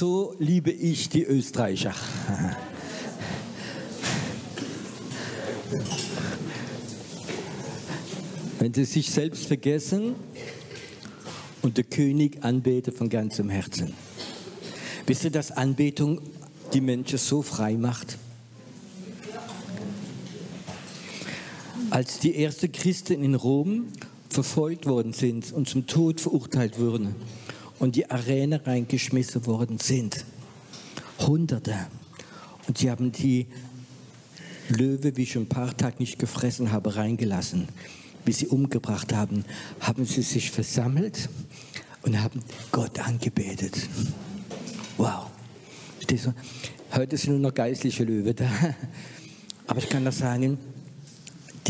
So liebe ich die Österreicher. Wenn sie sich selbst vergessen und den König anbeten von ganzem Herzen. Wisst ihr, dass Anbetung die Menschen so frei macht? Als die ersten Christen in Rom verfolgt worden sind und zum Tod verurteilt wurden und die Arena reingeschmissen worden sind, Hunderte, und sie haben die Löwe, wie ich schon ein paar Tage nicht gefressen habe, reingelassen wie sie umgebracht haben, haben sie sich versammelt und haben Gott angebetet. Wow. Heute sind nur noch geistliche Löwe da. Aber ich kann das sagen,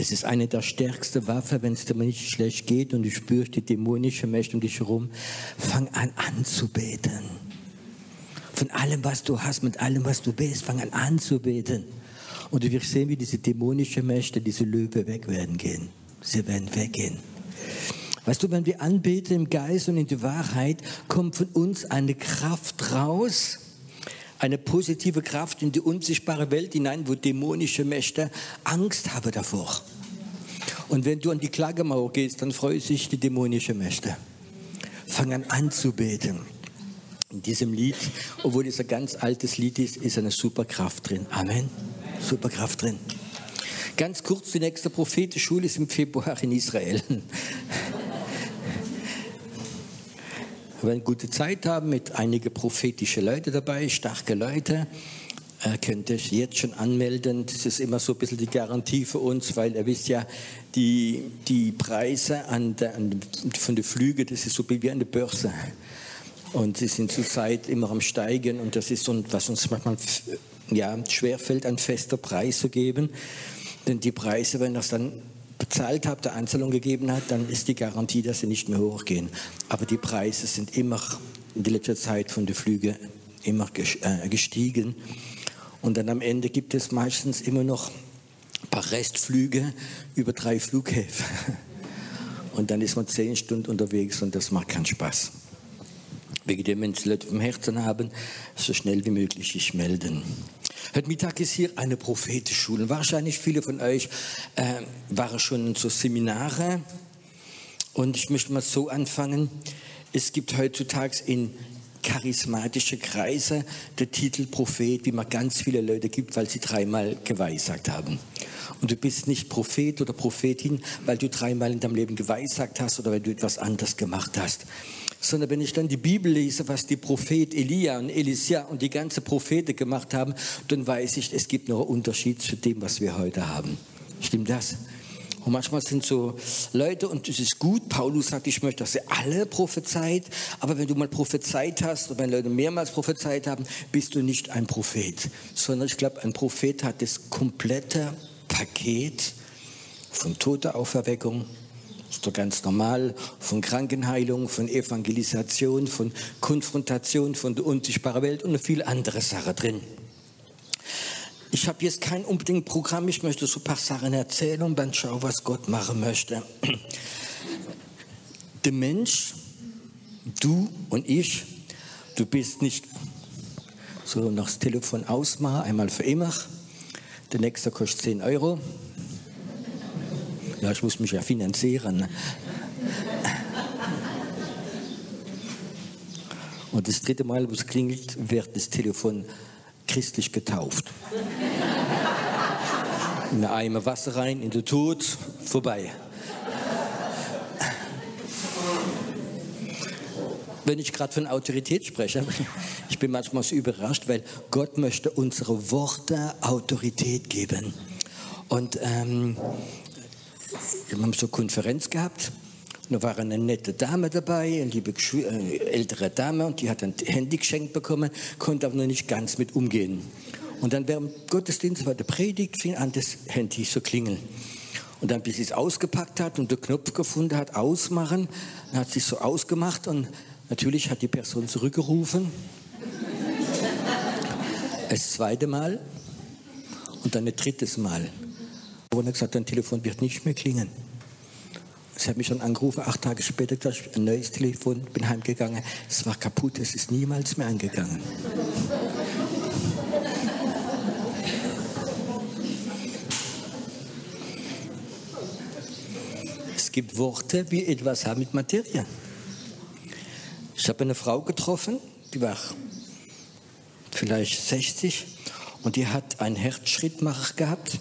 das ist eine der stärksten Waffen, wenn es dir nicht schlecht geht und du spürst die dämonische Mächte um dich herum. Fang an anzubeten. Von allem, was du hast, mit allem, was du bist, fang an anzubeten. Und du wirst sehen, wie diese dämonischen Mächte, diese Löwe weg werden gehen sie werden weggehen. Weißt du, wenn wir anbeten im Geist und in der Wahrheit, kommt von uns eine Kraft raus, eine positive Kraft in die unsichtbare Welt hinein, wo dämonische Mächte Angst haben davor. Und wenn du an die Klagemauer gehst, dann freuen sich die dämonischen Mächte. Fang an anzubeten. In diesem Lied, obwohl es ein ganz altes Lied ist, ist eine Superkraft drin. Amen. Superkraft drin. Ganz kurz, die nächste Prophetenschule ist im Februar in Israel. Wir werden gute Zeit haben mit einigen prophetischen Leuten dabei, starke Leute. Äh, könnt ihr euch jetzt schon anmelden. Das ist immer so ein bisschen die Garantie für uns, weil ihr wisst ja, die, die Preise an der, an, von den Flügen, das ist so wie an der Börse. Und sie sind zurzeit immer am Steigen und das ist so, was uns manchmal ja, schwerfällt, einen festen Preis zu geben. Denn die Preise, wenn das dann bezahlt habt, der Anzahlung gegeben hat, dann ist die Garantie, dass sie nicht mehr hochgehen. Aber die Preise sind immer in der letzten Zeit von den Flügen immer äh, gestiegen. Und dann am Ende gibt es meistens immer noch ein paar Restflüge über drei Flughäfen. Und dann ist man zehn Stunden unterwegs und das macht keinen Spaß. Wegen dem, wenn Sie Leute vom Herzen haben, so schnell wie möglich sich melden. Heute Mittag ist hier eine Prophetenschule. Wahrscheinlich viele von euch äh, waren schon in so Seminare. Und ich möchte mal so anfangen. Es gibt heutzutage in charismatische Kreise der Titel Prophet, wie man ganz viele Leute gibt, weil sie dreimal geweissagt haben. Und du bist nicht Prophet oder Prophetin, weil du dreimal in deinem Leben geweissagt hast oder weil du etwas anderes gemacht hast sondern wenn ich dann die Bibel lese, was die Prophet Elia und Elisha und die ganze Propheten gemacht haben, dann weiß ich, es gibt noch einen Unterschied zu dem, was wir heute haben. Stimmt das? Und manchmal sind so Leute, und es ist gut, Paulus sagt, ich möchte, dass sie alle prophezeit, aber wenn du mal prophezeit hast, oder wenn Leute mehrmals prophezeit haben, bist du nicht ein Prophet, sondern ich glaube, ein Prophet hat das komplette Paket von toter Auferweckung, ist doch ganz normal, von Krankenheilung, von Evangelisation, von Konfrontation, von der unsichtbaren Welt und viel andere Sachen drin. Ich habe jetzt kein unbedingt Programm, ich möchte so ein paar Sachen erzählen und dann schauen, was Gott machen möchte. Der Mensch, du und ich, du bist nicht so noch das Telefon ausmachen, einmal für immer. Der nächste kostet 10 Euro. Ja, ich muss mich ja finanzieren. Und das dritte Mal, wo es klingelt, wird das Telefon christlich getauft. In eine Eimer Wasser rein, in den Tod, vorbei. Wenn ich gerade von Autorität spreche, ich bin manchmal so überrascht, weil Gott möchte unsere Worte Autorität geben. Und ähm, wir haben so Konferenz gehabt. Da war eine nette Dame dabei, eine liebe äh, ältere Dame, und die hat ein Handy geschenkt bekommen, konnte aber noch nicht ganz mit umgehen. Und dann während Gottesdienst war der Predigt, fing an, das Handy zu klingeln. Und dann, bis sie es ausgepackt hat und den Knopf gefunden hat, ausmachen, dann hat sie es so ausgemacht und natürlich hat die Person zurückgerufen. Das zweite Mal und dann ein drittes Mal. Und er gesagt, dein Telefon wird nicht mehr klingen. Sie hat mich schon angerufen, acht Tage später gesagt, ein neues Telefon, bin heimgegangen. Es war kaputt, es ist niemals mehr angegangen. es gibt Worte, die etwas haben mit Materie. Ich habe eine Frau getroffen, die war vielleicht 60 und die hat einen Herzschrittmacher gehabt,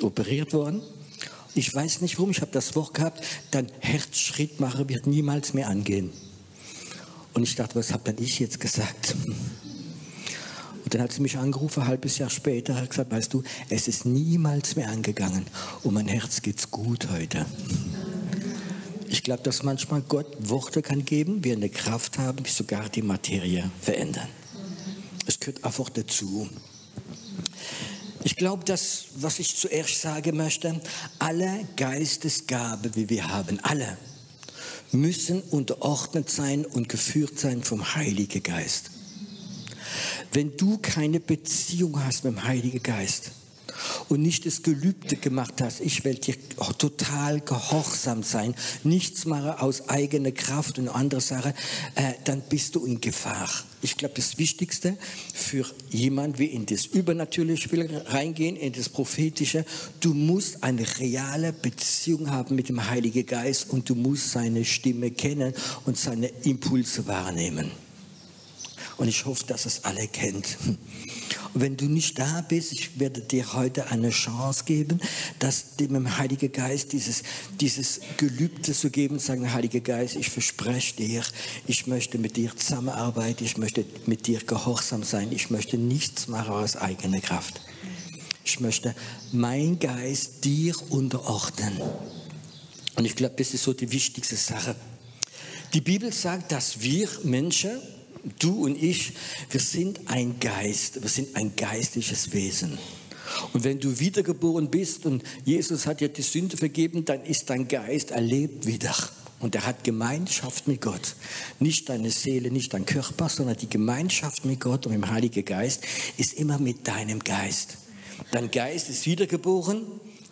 operiert worden. Ich weiß nicht warum, ich habe das Wort gehabt, dein Herzschrittmacher wird niemals mehr angehen. Und ich dachte, was habe denn ich jetzt gesagt? Und dann hat sie mich angerufen, ein halbes Jahr später, hat gesagt, weißt du, es ist niemals mehr angegangen. Und mein Herz geht's gut heute. Ich glaube, dass manchmal Gott Worte kann geben, wir eine Kraft haben, die sogar die Materie verändern. Es gehört einfach dazu. Ich glaube, das, was ich zuerst sagen möchte, alle Geistesgaben, wie wir haben, alle, müssen unterordnet sein und geführt sein vom Heiligen Geist. Wenn du keine Beziehung hast mit dem Heiligen Geist, und nicht das Gelübde gemacht hast, ich will dir total gehorsam sein, nichts machen aus eigener Kraft und andere Sache, äh, dann bist du in Gefahr. Ich glaube, das Wichtigste für jemand, wie in das Übernatürliche will reingehen, in das Prophetische, du musst eine reale Beziehung haben mit dem Heiligen Geist und du musst seine Stimme kennen und seine Impulse wahrnehmen. Und ich hoffe, dass es alle kennt. Und wenn du nicht da bist, ich werde dir heute eine Chance geben, dass dem Heiligen Geist dieses, dieses Gelübde zu geben, sagen, Heiliger Geist, ich verspreche dir, ich möchte mit dir zusammenarbeiten, ich möchte mit dir gehorsam sein, ich möchte nichts machen aus eigener Kraft. Ich möchte mein Geist dir unterordnen. Und ich glaube, das ist so die wichtigste Sache. Die Bibel sagt, dass wir Menschen, du und ich, wir sind ein Geist, wir sind ein geistliches Wesen. Und wenn du wiedergeboren bist und Jesus hat dir die Sünde vergeben, dann ist dein Geist erlebt wieder. Und er hat Gemeinschaft mit Gott. Nicht deine Seele, nicht dein Körper, sondern die Gemeinschaft mit Gott und im Heiligen Geist ist immer mit deinem Geist. Dein Geist ist wiedergeboren,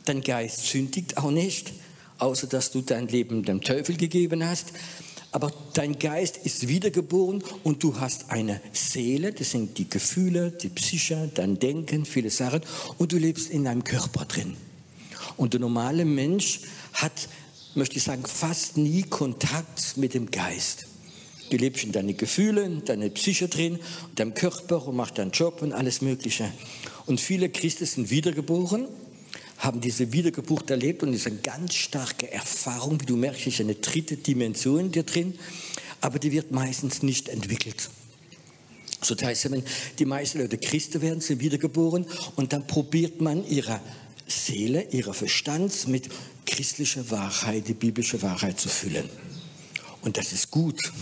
dein Geist sündigt auch nicht, außer dass du dein Leben dem Teufel gegeben hast aber dein Geist ist wiedergeboren und du hast eine Seele, das sind die Gefühle, die Psyche, dein Denken, viele Sachen und du lebst in deinem Körper drin. Und der normale Mensch hat, möchte ich sagen, fast nie Kontakt mit dem Geist. Du lebst in deinen Gefühlen, deine Psyche drin, deinem Körper und machst deinen Job und alles Mögliche. Und viele Christen sind wiedergeboren haben diese Wiedergeburt erlebt und ist eine ganz starke Erfahrung, wie du merkst, ist eine dritte Dimension in dir drin, aber die wird meistens nicht entwickelt. So das heißt, wenn die meisten Leute Christen werden, sind wiedergeboren und dann probiert man ihre Seele, ihre Verstand mit christlicher Wahrheit, die biblische Wahrheit zu füllen. Und das ist gut,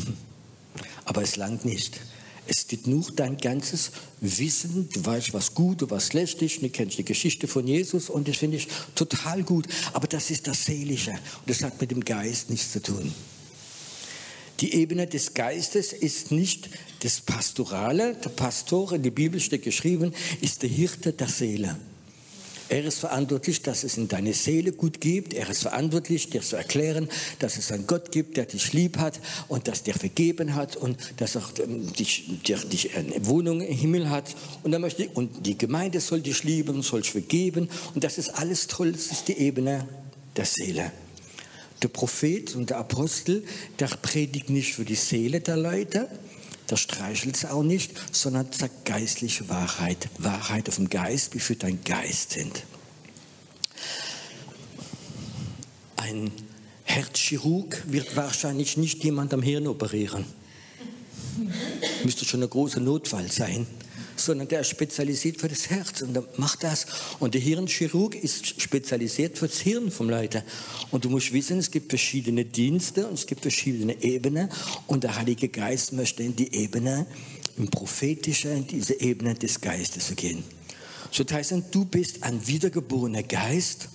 aber es langt nicht. Es geht nur dein ganzes Wissen. Du weißt, was gut und was schlecht ist. Du kennst die Geschichte von Jesus und das finde ich total gut. Aber das ist das Seelische und das hat mit dem Geist nichts zu tun. Die Ebene des Geistes ist nicht das Pastorale. Der Pastor, in der Bibel steht geschrieben, ist der Hirte der Seele. Er ist verantwortlich, dass es in deine Seele gut gibt. Er ist verantwortlich, dir zu erklären, dass es einen Gott gibt, der dich lieb hat und dass der vergeben hat und dass auch ähm, dich, dir, dich eine Wohnung im Himmel hat. Und, er möchte, und die Gemeinde soll dich lieben, soll dich vergeben. Und das ist alles toll. Das ist die Ebene der Seele. Der Prophet und der Apostel, der predigt nicht für die Seele der Leute, der streichelt es auch nicht, sondern sagt geistliche Wahrheit. Wahrheit auf dem Geist, wie für dein Geist sind. Ein Herzchirurg wird wahrscheinlich nicht jemand am Hirn operieren. Müsste schon ein großer Notfall sein sondern der ist spezialisiert für das Herz und der macht das. Und der Hirnchirurg ist spezialisiert für das Hirn vom Leute. Und du musst wissen, es gibt verschiedene Dienste und es gibt verschiedene Ebenen und der Heilige Geist möchte in die Ebene, im Prophetischen, in diese Ebene des Geistes gehen. So das heißt, du bist ein wiedergeborener Geist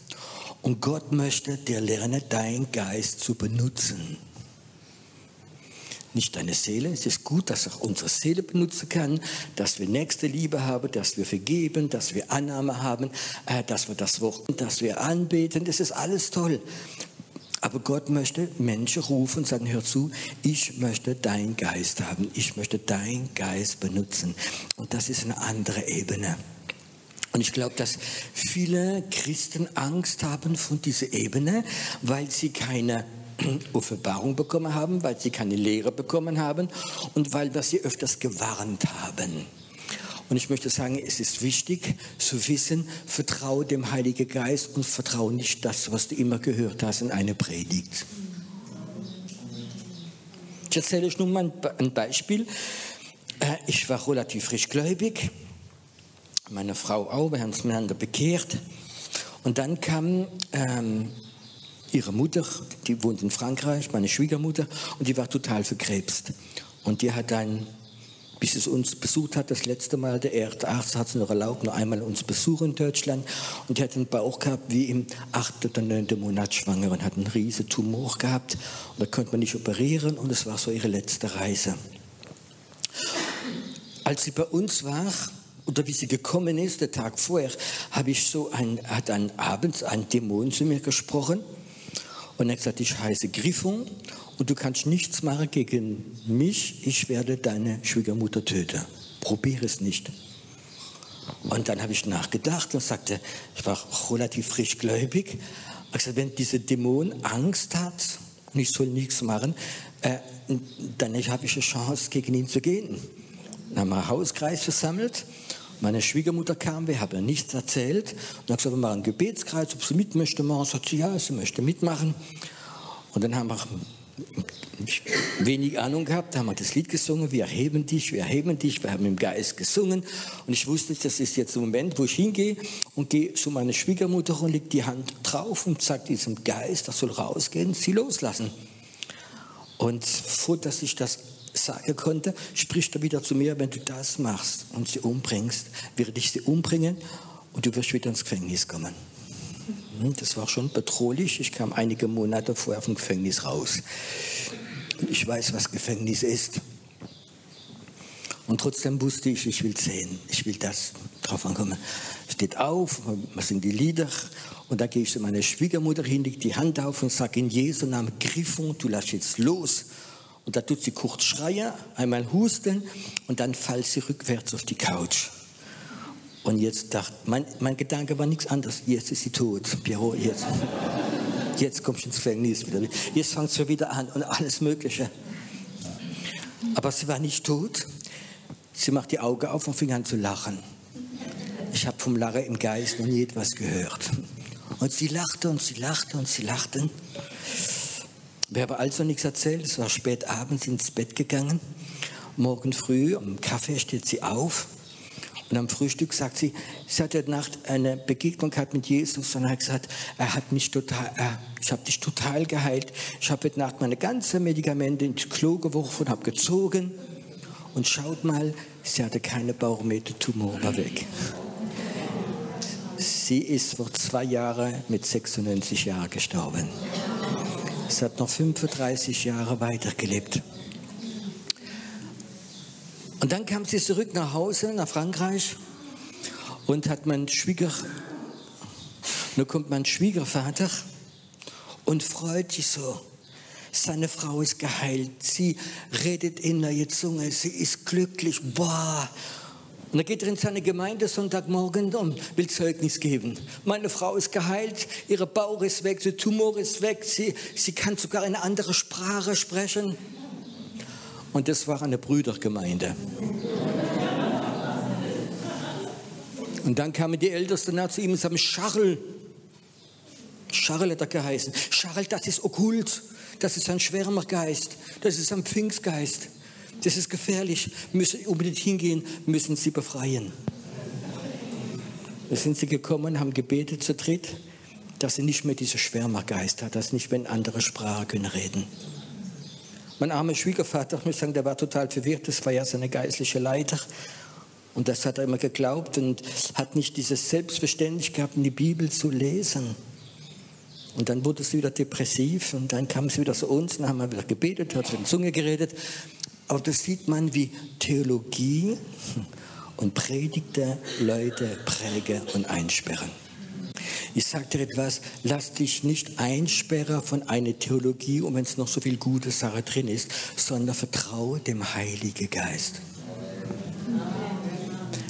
und Gott möchte dir lernen, deinen Geist zu benutzen nicht deine Seele. Es ist gut, dass auch unsere Seele benutzen kann, dass wir nächste Liebe haben, dass wir vergeben, dass wir Annahme haben, äh, dass wir das Wort, dass wir anbeten. Das ist alles toll. Aber Gott möchte Menschen rufen und sagen, hör zu, ich möchte deinen Geist haben, ich möchte deinen Geist benutzen. Und das ist eine andere Ebene. Und ich glaube, dass viele Christen Angst haben von dieser Ebene, weil sie keine Offenbarung bekommen haben, weil sie keine Lehre bekommen haben und weil wir sie öfters gewarnt haben. Und ich möchte sagen, es ist wichtig zu wissen, vertraue dem Heiligen Geist und vertraue nicht das, was du immer gehört hast in einer Predigt. Ich erzähle euch nun mal ein Beispiel. Äh, ich war relativ frischgläubig, meine Frau auch, wir haben uns miteinander bekehrt. Und dann kam ähm, ihre Mutter, die wohnt in Frankreich, meine Schwiegermutter, und die war total verkrebst. Und die hat dann bis es uns besucht hat, das letzte Mal, der Arzt hat es noch erlaubt, nur einmal uns besuchen in Deutschland. Und die hat einen Bauch gehabt wie im achten oder neunten Monat schwanger und hat einen riesen Tumor gehabt. Und da konnte man nicht operieren und es war so ihre letzte Reise. Als sie bei uns war, oder wie sie gekommen ist, der Tag vorher, habe ich so ein, hat dann abends ein Dämon zu mir gesprochen und er hat gesagt, ich heiße Griffon und du kannst nichts machen gegen mich, ich werde deine Schwiegermutter töten. Probier es nicht. Und dann habe ich nachgedacht und sagte, ich war relativ frischgläubig, also wenn dieser Dämon Angst hat und ich soll nichts machen, äh, dann habe ich eine Chance, gegen ihn zu gehen. Dann haben wir einen Hauskreis versammelt. Meine Schwiegermutter kam, wir haben ihr nichts erzählt. Und dann gesagt, wir machen einen Gebetskreis, ob sie mit möchte machen. Sagt sie, ja, sie möchte mitmachen. Und dann haben wir wenig Ahnung gehabt, haben wir das Lied gesungen, wir erheben dich, wir erheben dich, wir haben im Geist gesungen und ich wusste, das ist jetzt der Moment, wo ich hingehe und gehe zu meiner Schwiegermutter und lege die Hand drauf und sage diesem Geist, das soll rausgehen, sie loslassen. Und vor, dass ich das sagen konnte, spricht er wieder zu mir, wenn du das machst und sie umbringst, werde ich sie umbringen und du wirst wieder ins Gefängnis kommen. Hm, das war schon bedrohlich. Ich kam einige Monate vorher vom Gefängnis raus. Ich weiß, was Gefängnis ist. Und trotzdem wusste ich, ich will sehen, ich will das drauf ankommen. Steht auf, was sind die Lieder? Und da gehe ich zu meiner Schwiegermutter hin, lege die Hand auf und sage in Jesu Namen, Griffung, du lass jetzt los. Und da tut sie kurz schreien, einmal husten und dann fällt sie rückwärts auf die Couch. Und jetzt dachte, mein, mein Gedanke war nichts anderes. Jetzt ist sie tot. Piero, jetzt. Jetzt kommst du ins Gefängnis wieder. Jetzt fängt sie wieder an und alles Mögliche. Aber sie war nicht tot. Sie macht die Augen auf und fing an zu lachen. Ich habe vom Lachen im Geist noch nie etwas gehört. Und sie lachte und sie lachte und sie lachten. Wir haben also nichts erzählt. Es war spät abends ins Bett gegangen. Morgen früh am Kaffee steht sie auf und am Frühstück sagt sie, sie hat heute Nacht eine Begegnung gehabt mit Jesus und hat gesagt, er hat mich total, er, ich habe dich total geheilt. Ich habe heute Nacht meine ganzen Medikamente ins Klo geworfen habe gezogen. Und schaut mal, sie hatte keine Bauchmeter-Tumor, war weg. Sie ist vor zwei Jahren mit 96 Jahren gestorben. Sie hat noch 35 Jahre weitergelebt. Und dann kam sie zurück nach Hause, nach Frankreich und hat mein Schwieger, nun kommt mein Schwiegervater und freut sich so. Seine Frau ist geheilt, sie redet in der Zunge, sie ist glücklich, boah. Und dann geht er in seine Gemeinde Sonntagmorgen und will Zeugnis geben. Meine Frau ist geheilt, ihre Bauch ist weg, der Tumor ist weg, sie, sie kann sogar eine andere Sprache sprechen. Und das war eine Brüdergemeinde. Und dann kamen die Ältesten nach zu ihm und sagten, Scharl, Scharl hat er geheißen. Scharl, das ist okkult. Das ist ein Schwärmergeist. Das ist ein Pfingstgeist. Das ist gefährlich. Müssen unbedingt hingehen, müssen sie befreien. Da sind sie gekommen, haben gebetet zu dritt, dass sie nicht mehr diese Schwärmergeist hat, dass nicht mehr in andere Sprache können reden. Mein armer Schwiegervater, ich muss sagen, der war total verwirrt. Das war ja seine geistliche Leiter. Und das hat er immer geglaubt und hat nicht dieses Selbstverständnis gehabt, die Bibel zu lesen. Und dann wurde es wieder depressiv und dann kam es wieder zu uns, dann haben wir wieder gebetet, hat in Zunge geredet. Aber das sieht man, wie Theologie und Predigte Leute prägen und einsperren. Ich sage dir etwas, lass dich nicht einsperren von einer Theologie, und wenn es noch so viel gute Sache drin ist, sondern vertraue dem Heiligen Geist.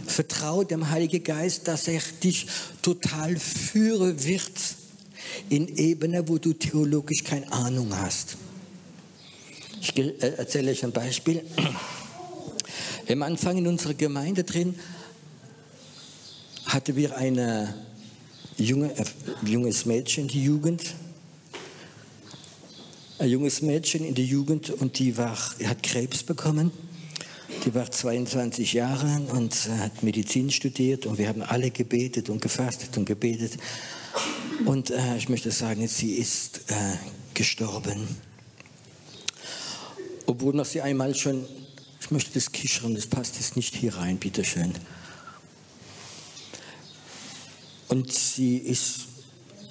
Vertraue dem Heiligen Geist, dass er dich total führen wird in Ebene, wo du theologisch keine Ahnung hast. Ich äh, erzähle euch ein Beispiel. Am Anfang in unserer Gemeinde drin hatten wir ein junge, äh, junges Mädchen, die Jugend. Ein junges Mädchen in der Jugend und die war, hat Krebs bekommen. Die war 22 Jahre und hat Medizin studiert und wir haben alle gebetet und gefastet und gebetet. Und äh, ich möchte sagen, sie ist äh, gestorben. Obwohl noch sie einmal schon, ich möchte das kichern, das passt jetzt nicht hier rein, bitteschön. Und sie ist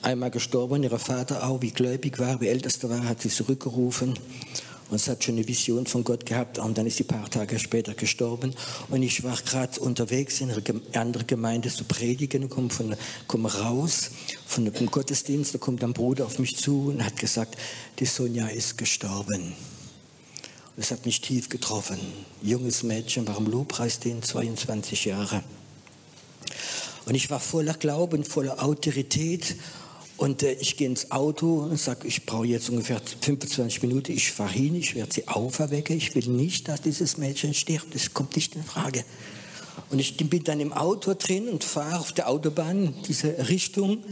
einmal gestorben, ihr Vater auch, wie gläubig war, wie ältester war, hat sie zurückgerufen und sie hat schon eine Vision von Gott gehabt und dann ist sie ein paar Tage später gestorben und ich war gerade unterwegs in einer anderen Gemeinde zu predigen und komme, von, komme raus von dem Gottesdienst, da kommt ein Bruder auf mich zu und hat gesagt, die Sonja ist gestorben. Das hat mich tief getroffen. Junges Mädchen war im Lobpreisdienst, 22 Jahre. Und ich war voller Glauben, voller Autorität. Und äh, ich gehe ins Auto und sage, ich brauche jetzt ungefähr 25 Minuten. Ich fahre hin, ich werde sie auferwecken. Ich will nicht, dass dieses Mädchen stirbt. Das kommt nicht in Frage. Und ich bin dann im Auto drin und fahre auf der Autobahn in diese Richtung.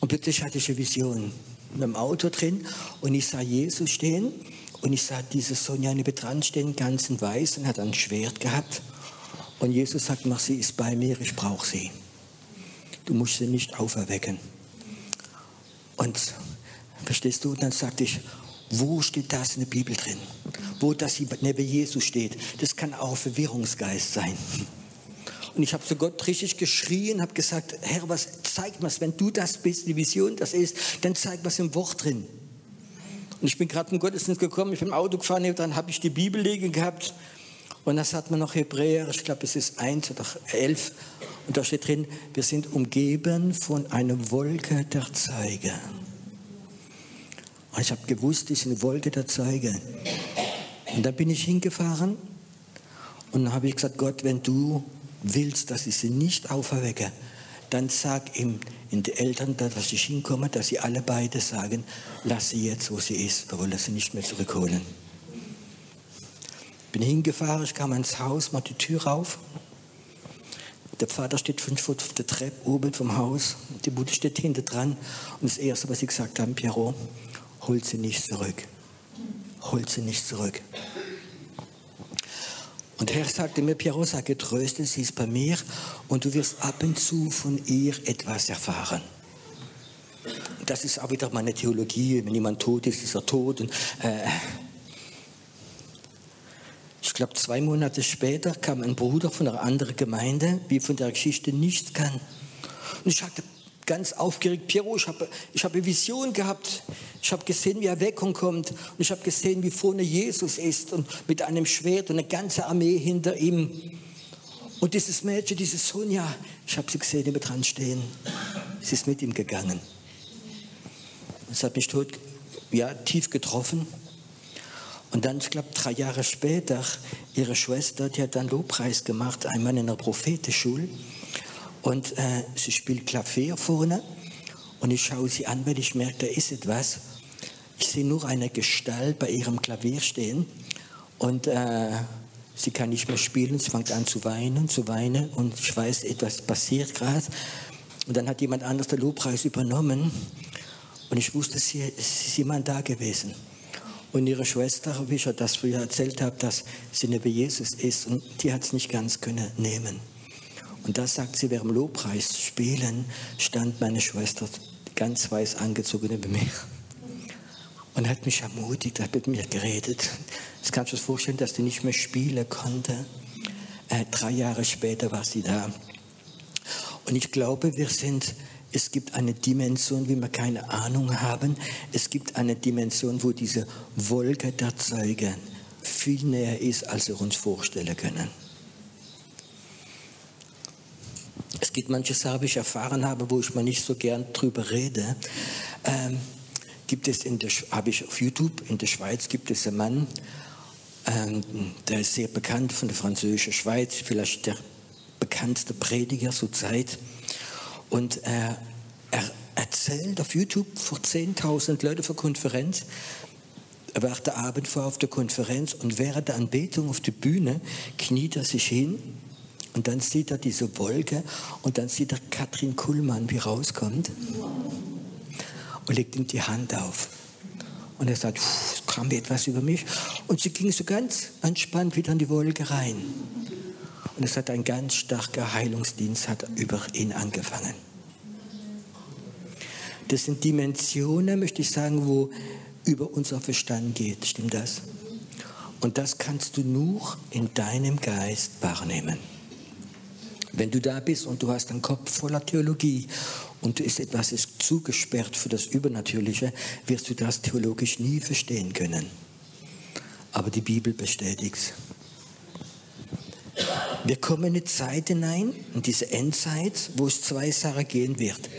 Und plötzlich hatte ich eine Vision. Mit dem Auto drin und ich sah Jesus stehen und ich sah diese Sonja neben dran stehen, ganz in weiß und hat ein Schwert gehabt. Und Jesus sagt, mach sie ist bei mir, ich brauche sie. Du musst sie nicht auferwecken. Und verstehst du? Dann sagte ich, wo steht das in der Bibel drin? Wo das neben Jesus steht. Das kann auch Verwirrungsgeist sein. Und ich habe zu Gott richtig geschrien, habe gesagt, Herr, was zeig mir wenn du das bist, die Vision das ist, dann zeig mir im Wort drin. Und ich bin gerade im Gottesdienst gekommen, ich bin im Auto gefahren, dann habe ich die Bibel liegen gehabt und das hat man noch Hebräer, ich glaube es ist 1 oder 11 und da steht drin, wir sind umgeben von einer Wolke der Zeuge. Und ich habe gewusst, das ist eine Wolke der Zeuge. Und dann bin ich hingefahren und dann habe ich gesagt, Gott, wenn du willst, dass ich sie nicht auferwecke, dann sag ihm in die Eltern, dass ich hinkomme, dass sie alle beide sagen, lass sie jetzt, wo sie ist, wir wollen sie nicht mehr zurückholen. Bin hingefahren, ich kam ins Haus, mach die Tür auf der Vater steht fünf Fuß auf der Treppe oben vom Haus, die Mutter steht hinter dran und das Erste, was sie gesagt haben, Pierrot, hol sie nicht zurück. Hol sie nicht zurück. Und der Herr sagte mir, Pierrot, sag getröstet, sie ist bei mir und du wirst ab und zu von ihr etwas erfahren. Das ist auch wieder meine Theologie. Wenn jemand tot ist, ist er tot. Und, äh, ich glaube, zwei Monate später kam ein Bruder von einer anderen Gemeinde, wie von der Geschichte nichts kann. Und ich hatte ganz aufgeregt, Piero, ich habe ich hab eine Vision gehabt. Ich habe gesehen, wie Erweckung kommt. Und ich habe gesehen, wie vorne Jesus ist und mit einem Schwert und eine ganze Armee hinter ihm. Und dieses Mädchen, diese Sonja, ich habe sie gesehen, immer dran stehen. Sie ist mit ihm gegangen. Es hat mich tot, ja, tief getroffen. Und dann, ich glaube, drei Jahre später, ihre Schwester, die hat dann Lobpreis gemacht, einmal in einer Prophetenschule. Und äh, sie spielt Klavier vorne. Und ich schaue sie an, weil ich merke, da ist etwas. Ich sehe nur eine Gestalt bei ihrem Klavier stehen. Und äh, sie kann nicht mehr spielen. Sie fängt an zu weinen, zu weinen. Und ich weiß, etwas passiert gerade. Und dann hat jemand anderes den Lobpreis übernommen. Und ich wusste, sie, ist jemand da gewesen. Und ihre Schwester, wie ich das früher erzählt habe, dass sie neben Jesus ist und die hat es nicht ganz können nehmen. Und da sagt sie, während Lobpreis spielen, stand meine Schwester ganz weiß angezogen neben mir und hat mich ermutigt, hat mit mir geredet. Das kannst du dir vorstellen, dass sie nicht mehr spielen konnte. Äh, drei Jahre später war sie da. Und ich glaube, wir sind es gibt eine Dimension, wie wir keine Ahnung haben. Es gibt eine Dimension, wo diese Wolke der Zeugen viel näher ist, als wir uns vorstellen können. Es gibt manche Sachen, die ich erfahren habe, wo ich mal nicht so gern drüber rede. Ähm, gibt es in der, habe ich auf YouTube, in der Schweiz gibt es einen Mann, ähm, der ist sehr bekannt von der französischen Schweiz, vielleicht der bekannteste Prediger zur Zeit. Und äh, er erzählt auf YouTube vor 10.000 Leuten für Konferenz, er wacht der Abend vor auf der Konferenz und während der Anbetung auf der Bühne kniet er sich hin und dann sieht er diese Wolke und dann sieht er Katrin Kuhlmann, wie rauskommt und legt ihm die Hand auf. Und er sagt, es kam etwas über mich. Und sie ging so ganz entspannt wieder in die Wolke rein. Und es hat ein ganz starker Heilungsdienst hat über ihn angefangen. Das sind Dimensionen, möchte ich sagen, wo über unser Verstand geht. Stimmt das? Und das kannst du nur in deinem Geist wahrnehmen. Wenn du da bist und du hast einen Kopf voller Theologie und ist etwas ist zugesperrt für das Übernatürliche, wirst du das theologisch nie verstehen können. Aber die Bibel bestätigt es. Wir kommen in eine Zeit hinein, in diese Endzeit, wo es zwei Sachen gehen wird.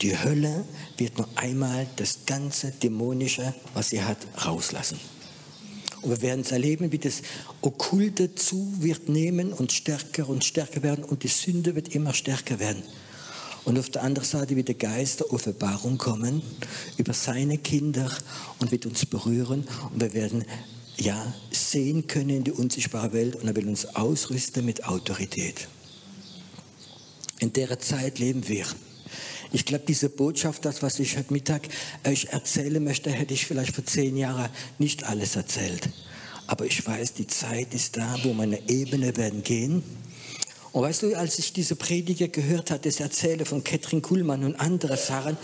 Die Hölle wird nur einmal das ganze Dämonische, was sie hat, rauslassen. Und wir werden es erleben, wie das Okkulte zu wird nehmen und stärker und stärker werden und die Sünde wird immer stärker werden. Und auf der anderen Seite wird der Geist der Offenbarung kommen über seine Kinder und wird uns berühren und wir werden ja sehen können in die unsichtbare Welt und er will uns ausrüsten mit Autorität. In der Zeit leben wir. Ich glaube, diese Botschaft, das, was ich heute Mittag euch erzählen möchte, hätte ich vielleicht vor zehn Jahren nicht alles erzählt. Aber ich weiß, die Zeit ist da, wo meine Ebene werden gehen. Und weißt du, als ich diese Prediger gehört hatte, das Erzählen von Ketrin Kuhlmann und andere Sachen,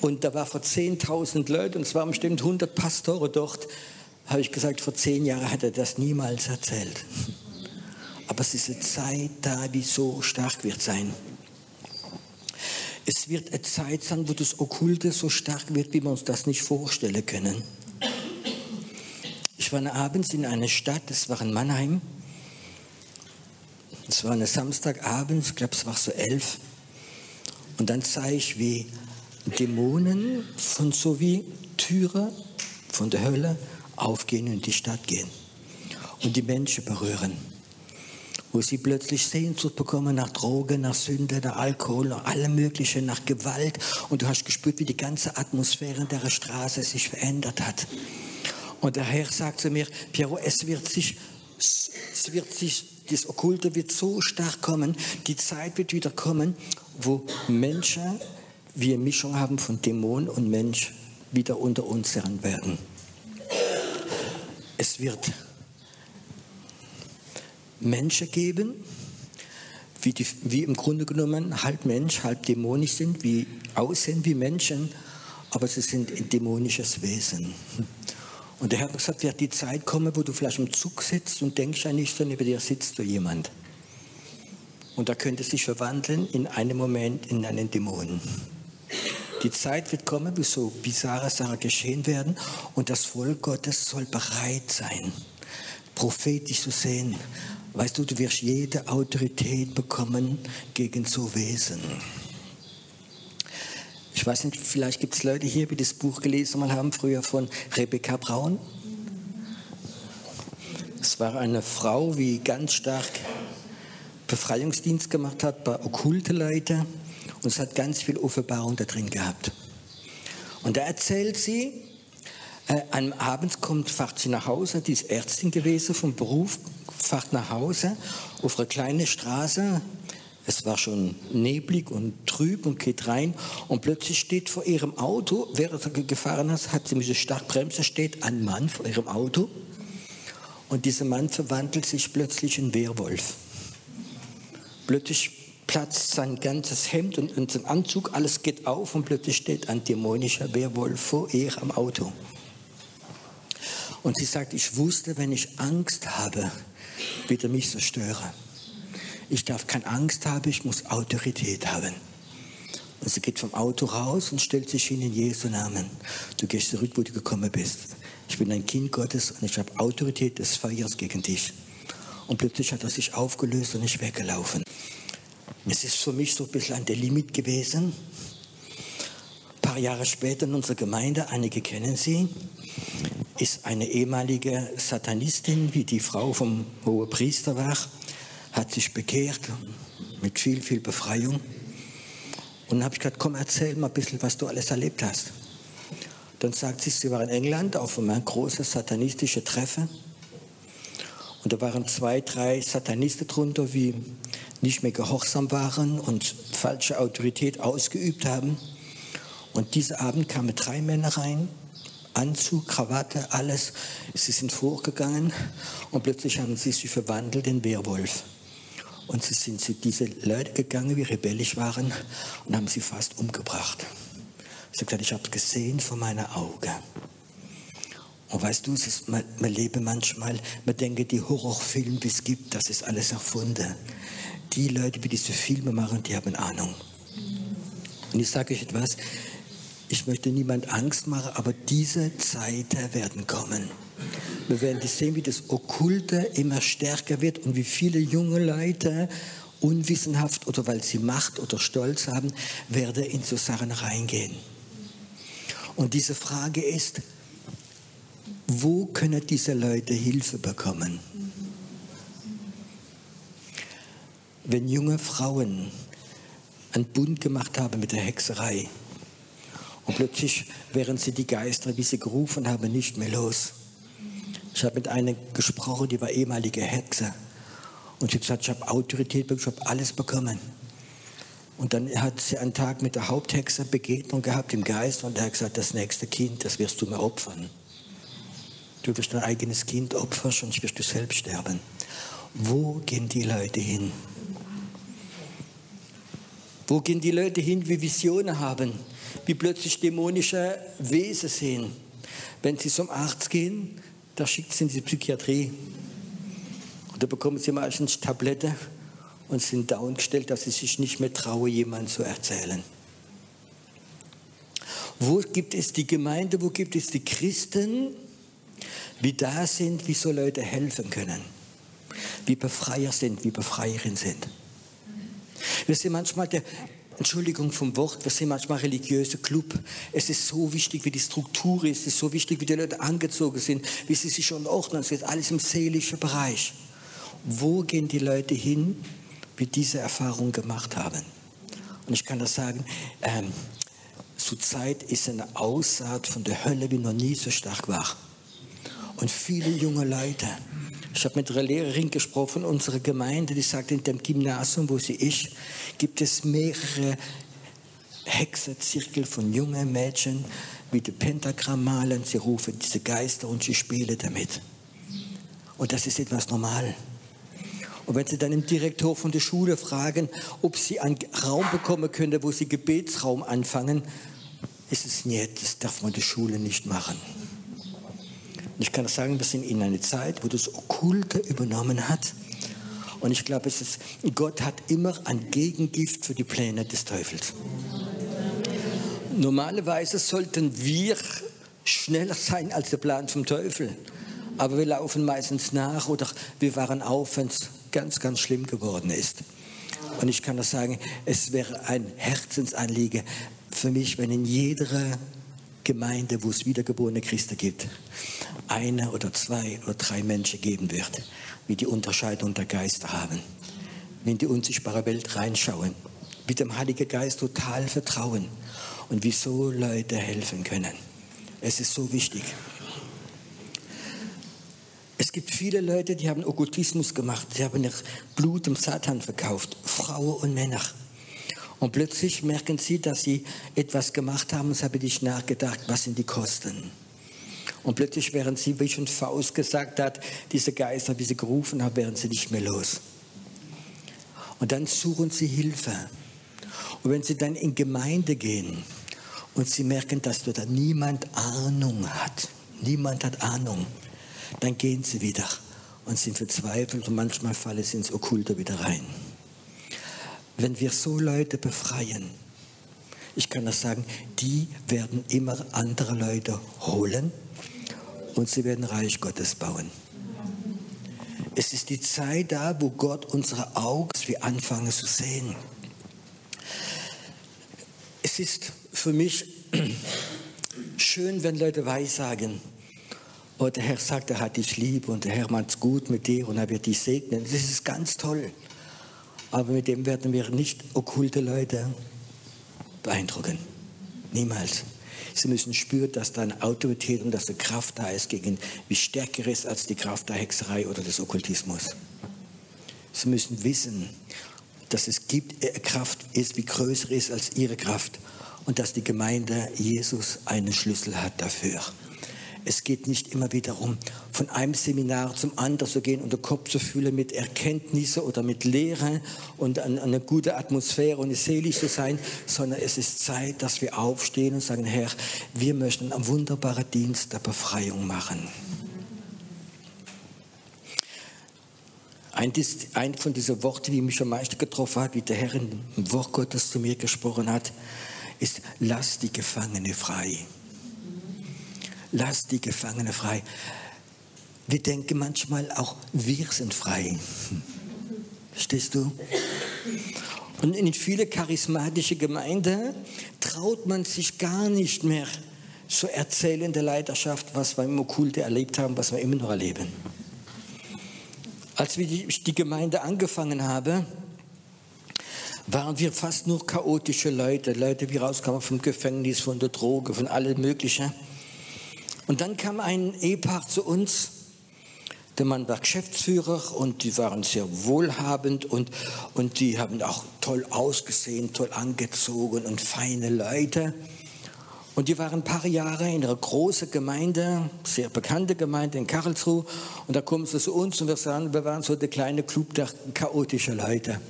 und da war vor 10.000 Leuten, und es waren bestimmt 100 Pastoren dort, habe ich gesagt, vor zehn Jahren hat er das niemals erzählt. Aber es ist eine Zeit da, die so stark wird sein. Es wird eine Zeit sein, wo das Okkulte so stark wird, wie wir uns das nicht vorstellen können. Ich war abends in einer Stadt, das war in Mannheim. Es war ein Samstagabend, ich glaube, es war so elf. Und dann sah ich, wie Dämonen von so wie Türe von der Hölle aufgehen und in die Stadt gehen und die Menschen berühren wo sie plötzlich Sehnsucht bekommen nach Drogen, nach Sünde, nach Alkohol, nach allem Möglichen, nach Gewalt. Und du hast gespürt, wie die ganze Atmosphäre der Straße sich verändert hat. Und der Herr sagt zu mir, Piero, es wird sich, es wird sich, das Okkulte wird so stark kommen, die Zeit wird wieder kommen, wo Menschen, eine Mischung haben von Dämon und Mensch, wieder unter uns sein werden. Es wird Menschen geben, wie, die, wie im Grunde genommen halb Mensch, halb dämonisch sind, wie aussehen wie Menschen, aber sie sind ein dämonisches Wesen. Und der Herr hat gesagt, wird die Zeit kommen, wo du vielleicht im Zug sitzt und denkst an nichts, sondern neben dir sitzt so jemand. Und da könnte sich verwandeln in einem Moment in einen Dämon. Die Zeit wird kommen, wo so bizarre Sachen geschehen werden und das Volk Gottes soll bereit sein, prophetisch zu sehen, Weißt du, du wirst jede Autorität bekommen gegen so Wesen. Ich weiß nicht, vielleicht gibt es Leute hier, die das Buch gelesen mal haben, früher von Rebecca Braun. Es war eine Frau, die ganz stark Befreiungsdienst gemacht hat bei okkulte Leute und es hat ganz viel Offenbarung da drin gehabt. Und da erzählt sie, äh, am Abend kommt, fahrt sie nach Hause, die ist Ärztin gewesen vom Beruf, fahrt nach Hause auf eine kleine Straße. Es war schon neblig und trüb und geht rein und plötzlich steht vor ihrem Auto, während sie gefahren ist, hat sie müssen stark bremsen, steht ein Mann vor ihrem Auto und dieser Mann verwandelt sich plötzlich in Werwolf. Plötzlich platzt sein ganzes Hemd und, und sein Anzug, alles geht auf und plötzlich steht ein dämonischer Werwolf vor ihr am Auto. Und sie sagt, ich wusste, wenn ich Angst habe, wird er mich zerstören. Ich darf keine Angst haben, ich muss Autorität haben. Und sie geht vom Auto raus und stellt sich hin in Jesu Namen. Du gehst zurück, wo du gekommen bist. Ich bin ein Kind Gottes und ich habe Autorität des Feuers gegen dich. Und plötzlich hat er sich aufgelöst und ist weggelaufen. Es ist für mich so ein bisschen an der Limit gewesen. Ein paar Jahre später in unserer Gemeinde, einige kennen sie, ist eine ehemalige Satanistin, wie die Frau vom hohen Priester war, hat sich bekehrt mit viel, viel Befreiung. Und dann habe ich gesagt, komm, erzähl mal ein bisschen, was du alles erlebt hast. Dann sagt sie, sie war in England auf einem großen satanistischen Treffen. Und da waren zwei, drei Satanisten drunter, die nicht mehr gehorsam waren und falsche Autorität ausgeübt haben. Und diesen Abend kamen drei Männer rein, Anzug, Krawatte, alles. Sie sind vorgegangen und plötzlich haben sie sich verwandelt in Werwolf. Und sie sind zu diesen Leuten gegangen, die rebellisch waren, und haben sie fast umgebracht. Sie gesagt, ich habe es gesehen vor meinen Augen. Und weißt du, ist, man, man lebe manchmal, man denke, die Horrorfilme, die es gibt, das ist alles erfunden. Die Leute, die diese Filme machen, die haben Ahnung. Und ich sage euch etwas, ich möchte niemand Angst machen, aber diese Zeiten werden kommen. Wir werden sehen, wie das Okkulte immer stärker wird und wie viele junge Leute unwissenhaft oder weil sie Macht oder Stolz haben, werden in so Sachen reingehen. Und diese Frage ist, wo können diese Leute Hilfe bekommen? Wenn junge Frauen einen Bund gemacht haben mit der Hexerei und plötzlich wären sie die Geister, wie sie gerufen haben, nicht mehr los ich habe mit einer gesprochen, die war ehemalige Hexe. Und sie hat gesagt, ich habe Autorität bekommen, ich habe alles bekommen. Und dann hat sie einen Tag mit der Haupthexe Begegnung gehabt im Geist und er hat gesagt, das nächste Kind, das wirst du mir opfern. Du wirst dein eigenes Kind opfern, sonst wirst du selbst sterben. Wo gehen die Leute hin? Wo gehen die Leute hin, wie Visionen haben, wie plötzlich dämonische Wesen sehen? Wenn sie zum Arzt gehen, da schickt sie in die Psychiatrie. Und da bekommen sie meistens Tablette und sind down gestellt, dass sie sich nicht mehr trauen, jemandem zu erzählen. Wo gibt es die Gemeinde, wo gibt es die Christen, wie da sind, wie so Leute helfen können, wie Befreier sind, wie Befreierin sind. Wir sind manchmal der, Entschuldigung vom Wort, wir sind manchmal religiöse Club. Es ist so wichtig, wie die Struktur ist, es ist so wichtig, wie die Leute angezogen sind, wie sie sich schon ordnen. Es ist alles im seelischen Bereich. Wo gehen die Leute hin, wie diese Erfahrung gemacht haben? Und ich kann das sagen, ähm, zurzeit ist eine Aussaat von der Hölle, wie noch nie so stark war. Und viele junge Leute, ich habe mit einer Lehrerin gesprochen von unserer Gemeinde, die sagt, in dem Gymnasium, wo sie ist, gibt es mehrere Hexerzirkel von jungen Mädchen, wie die Pentagramm malen, sie rufen diese Geister und sie spielen damit. Und das ist etwas normal. Und wenn Sie dann im Direktor von der Schule fragen, ob Sie einen Raum bekommen können, wo Sie Gebetsraum anfangen, ist es nicht, das darf man in der Schule nicht machen. Und ich kann sagen, wir sind in einer Zeit, wo das Okkulte übernommen hat. Und ich glaube, es ist, Gott hat immer ein Gegengift für die Pläne des Teufels. Normalerweise sollten wir schneller sein als der Plan vom Teufel. Aber wir laufen meistens nach oder wir waren auf, wenn es ganz, ganz schlimm geworden ist. Und ich kann das sagen, es wäre ein Herzensanliegen für mich, wenn in jeder Gemeinde, wo es wiedergeborene Christen gibt, eine oder zwei oder drei Menschen geben wird, wie die Unterscheidung der Geister haben, in die unsichtbare Welt reinschauen, mit dem Heiligen Geist total vertrauen und wie so Leute helfen können. Es ist so wichtig. Es gibt viele Leute, die haben Okkultismus gemacht, die haben Blut dem Satan verkauft, Frauen und Männer. Und plötzlich merken sie, dass sie etwas gemacht haben und sie haben nicht nachgedacht, was sind die Kosten. Und plötzlich wären sie, wie schon Faust gesagt hat, diese Geister, die sie gerufen haben, wären sie nicht mehr los. Und dann suchen sie Hilfe. Und wenn sie dann in Gemeinde gehen und sie merken, dass dort niemand Ahnung hat, niemand hat Ahnung, dann gehen sie wieder und sind verzweifelt und manchmal fallen sie ins Okkulte wieder rein. Wenn wir so Leute befreien, ich kann das sagen, die werden immer andere Leute holen und sie werden Reich Gottes bauen. Es ist die Zeit da, wo Gott unsere Augen wie anfangen zu sehen. Es ist für mich schön, wenn Leute weissagen, oh, der Herr sagt, er hat dich lieb und der Herr macht es gut mit dir und er wird dich segnen. Das ist ganz toll. Aber mit dem werden wir nicht okkulte Leute beeindrucken. Niemals. Sie müssen spüren, dass da eine Autorität und dass eine Kraft da ist, gegen, wie stärker ist als die Kraft der Hexerei oder des Okkultismus. Sie müssen wissen, dass es gibt, eine Kraft ist, wie größer ist als ihre Kraft und dass die Gemeinde Jesus einen Schlüssel hat dafür. Es geht nicht immer wieder darum, von einem Seminar zum anderen zu gehen und den Kopf zu fühlen mit Erkenntnisse oder mit Lehre und eine gute Atmosphäre und selig zu sein, sondern es ist Zeit, dass wir aufstehen und sagen, Herr, wir möchten einen wunderbaren Dienst der Befreiung machen. Ein, ein von diesen Worten, die mich am meisten getroffen hat, wie der Herr im Wort Gottes zu mir gesprochen hat, ist, lass die Gefangene frei lass die Gefangene frei. Wir denken manchmal auch, wir sind frei. Verstehst du? Und in viele charismatische Gemeinden traut man sich gar nicht mehr so erzählen der Leiterschaft, was wir im Okkulte erlebt haben, was wir immer noch erleben. Als wir die, Gemeinde angefangen haben, waren wir fast nur chaotische Leute, Leute, die rauskamen vom Gefängnis, von der Droge, von allem Möglichen. Und dann kam ein Ehepaar zu uns. Der Mann war Geschäftsführer und die waren sehr wohlhabend und, und die haben auch toll ausgesehen, toll angezogen und feine Leute. Und die waren ein paar Jahre in einer großen Gemeinde, sehr bekannte Gemeinde in Karlsruhe. Und da kommen sie zu uns und wir sagen, wir waren so der kleine Club der chaotischen Leute.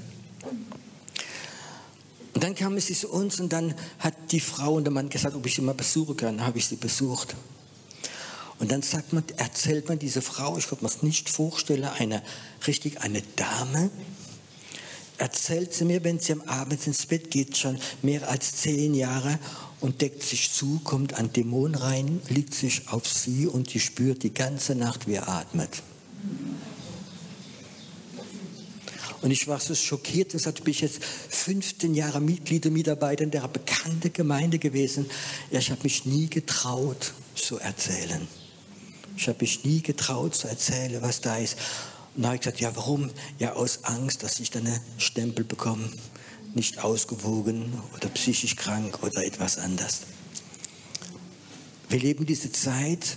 Und dann kamen sie zu uns und dann hat die Frau und der Mann gesagt, ob ich sie mal besuchen kann. Dann habe ich sie besucht. Und dann sagt man, erzählt man diese Frau, ich konnte mir das nicht vorstellen, eine richtig eine Dame, erzählt sie mir, wenn sie am Abend ins Bett geht, schon mehr als zehn Jahre und deckt sich zu, kommt ein Dämon rein, liegt sich auf sie und sie spürt die ganze Nacht, wie er atmet. Und ich war so schockiert und sagte, bin ich jetzt 15 Jahre Mitglied und Mitarbeiter in der bekannten Gemeinde gewesen. Ich habe mich nie getraut zu erzählen. Ich habe mich nie getraut zu erzählen, was da ist. Und da habe ich gesagt, ja, warum? Ja, aus Angst, dass ich dann einen Stempel bekomme. Nicht ausgewogen oder psychisch krank oder etwas anderes. Wir leben diese Zeit,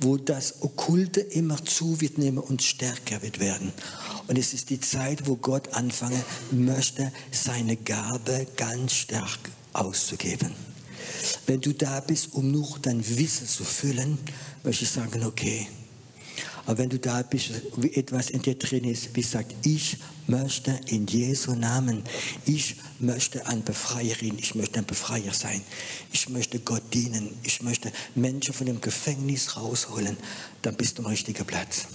wo das Okkulte immer zu wird nehmen und stärker wird werden. Und es ist die Zeit, wo Gott anfangen möchte, seine Gabe ganz stark auszugeben. Wenn du da bist, um nur dein Wissen zu füllen, möchte ich sagen, okay. Aber wenn du da bist, wie etwas in dir drin ist, wie sagt, ich möchte in Jesu Namen, ich möchte ein Befreierin, ich möchte ein Befreier sein, ich möchte Gott dienen, ich möchte Menschen von dem Gefängnis rausholen, dann bist du am richtigen Platz.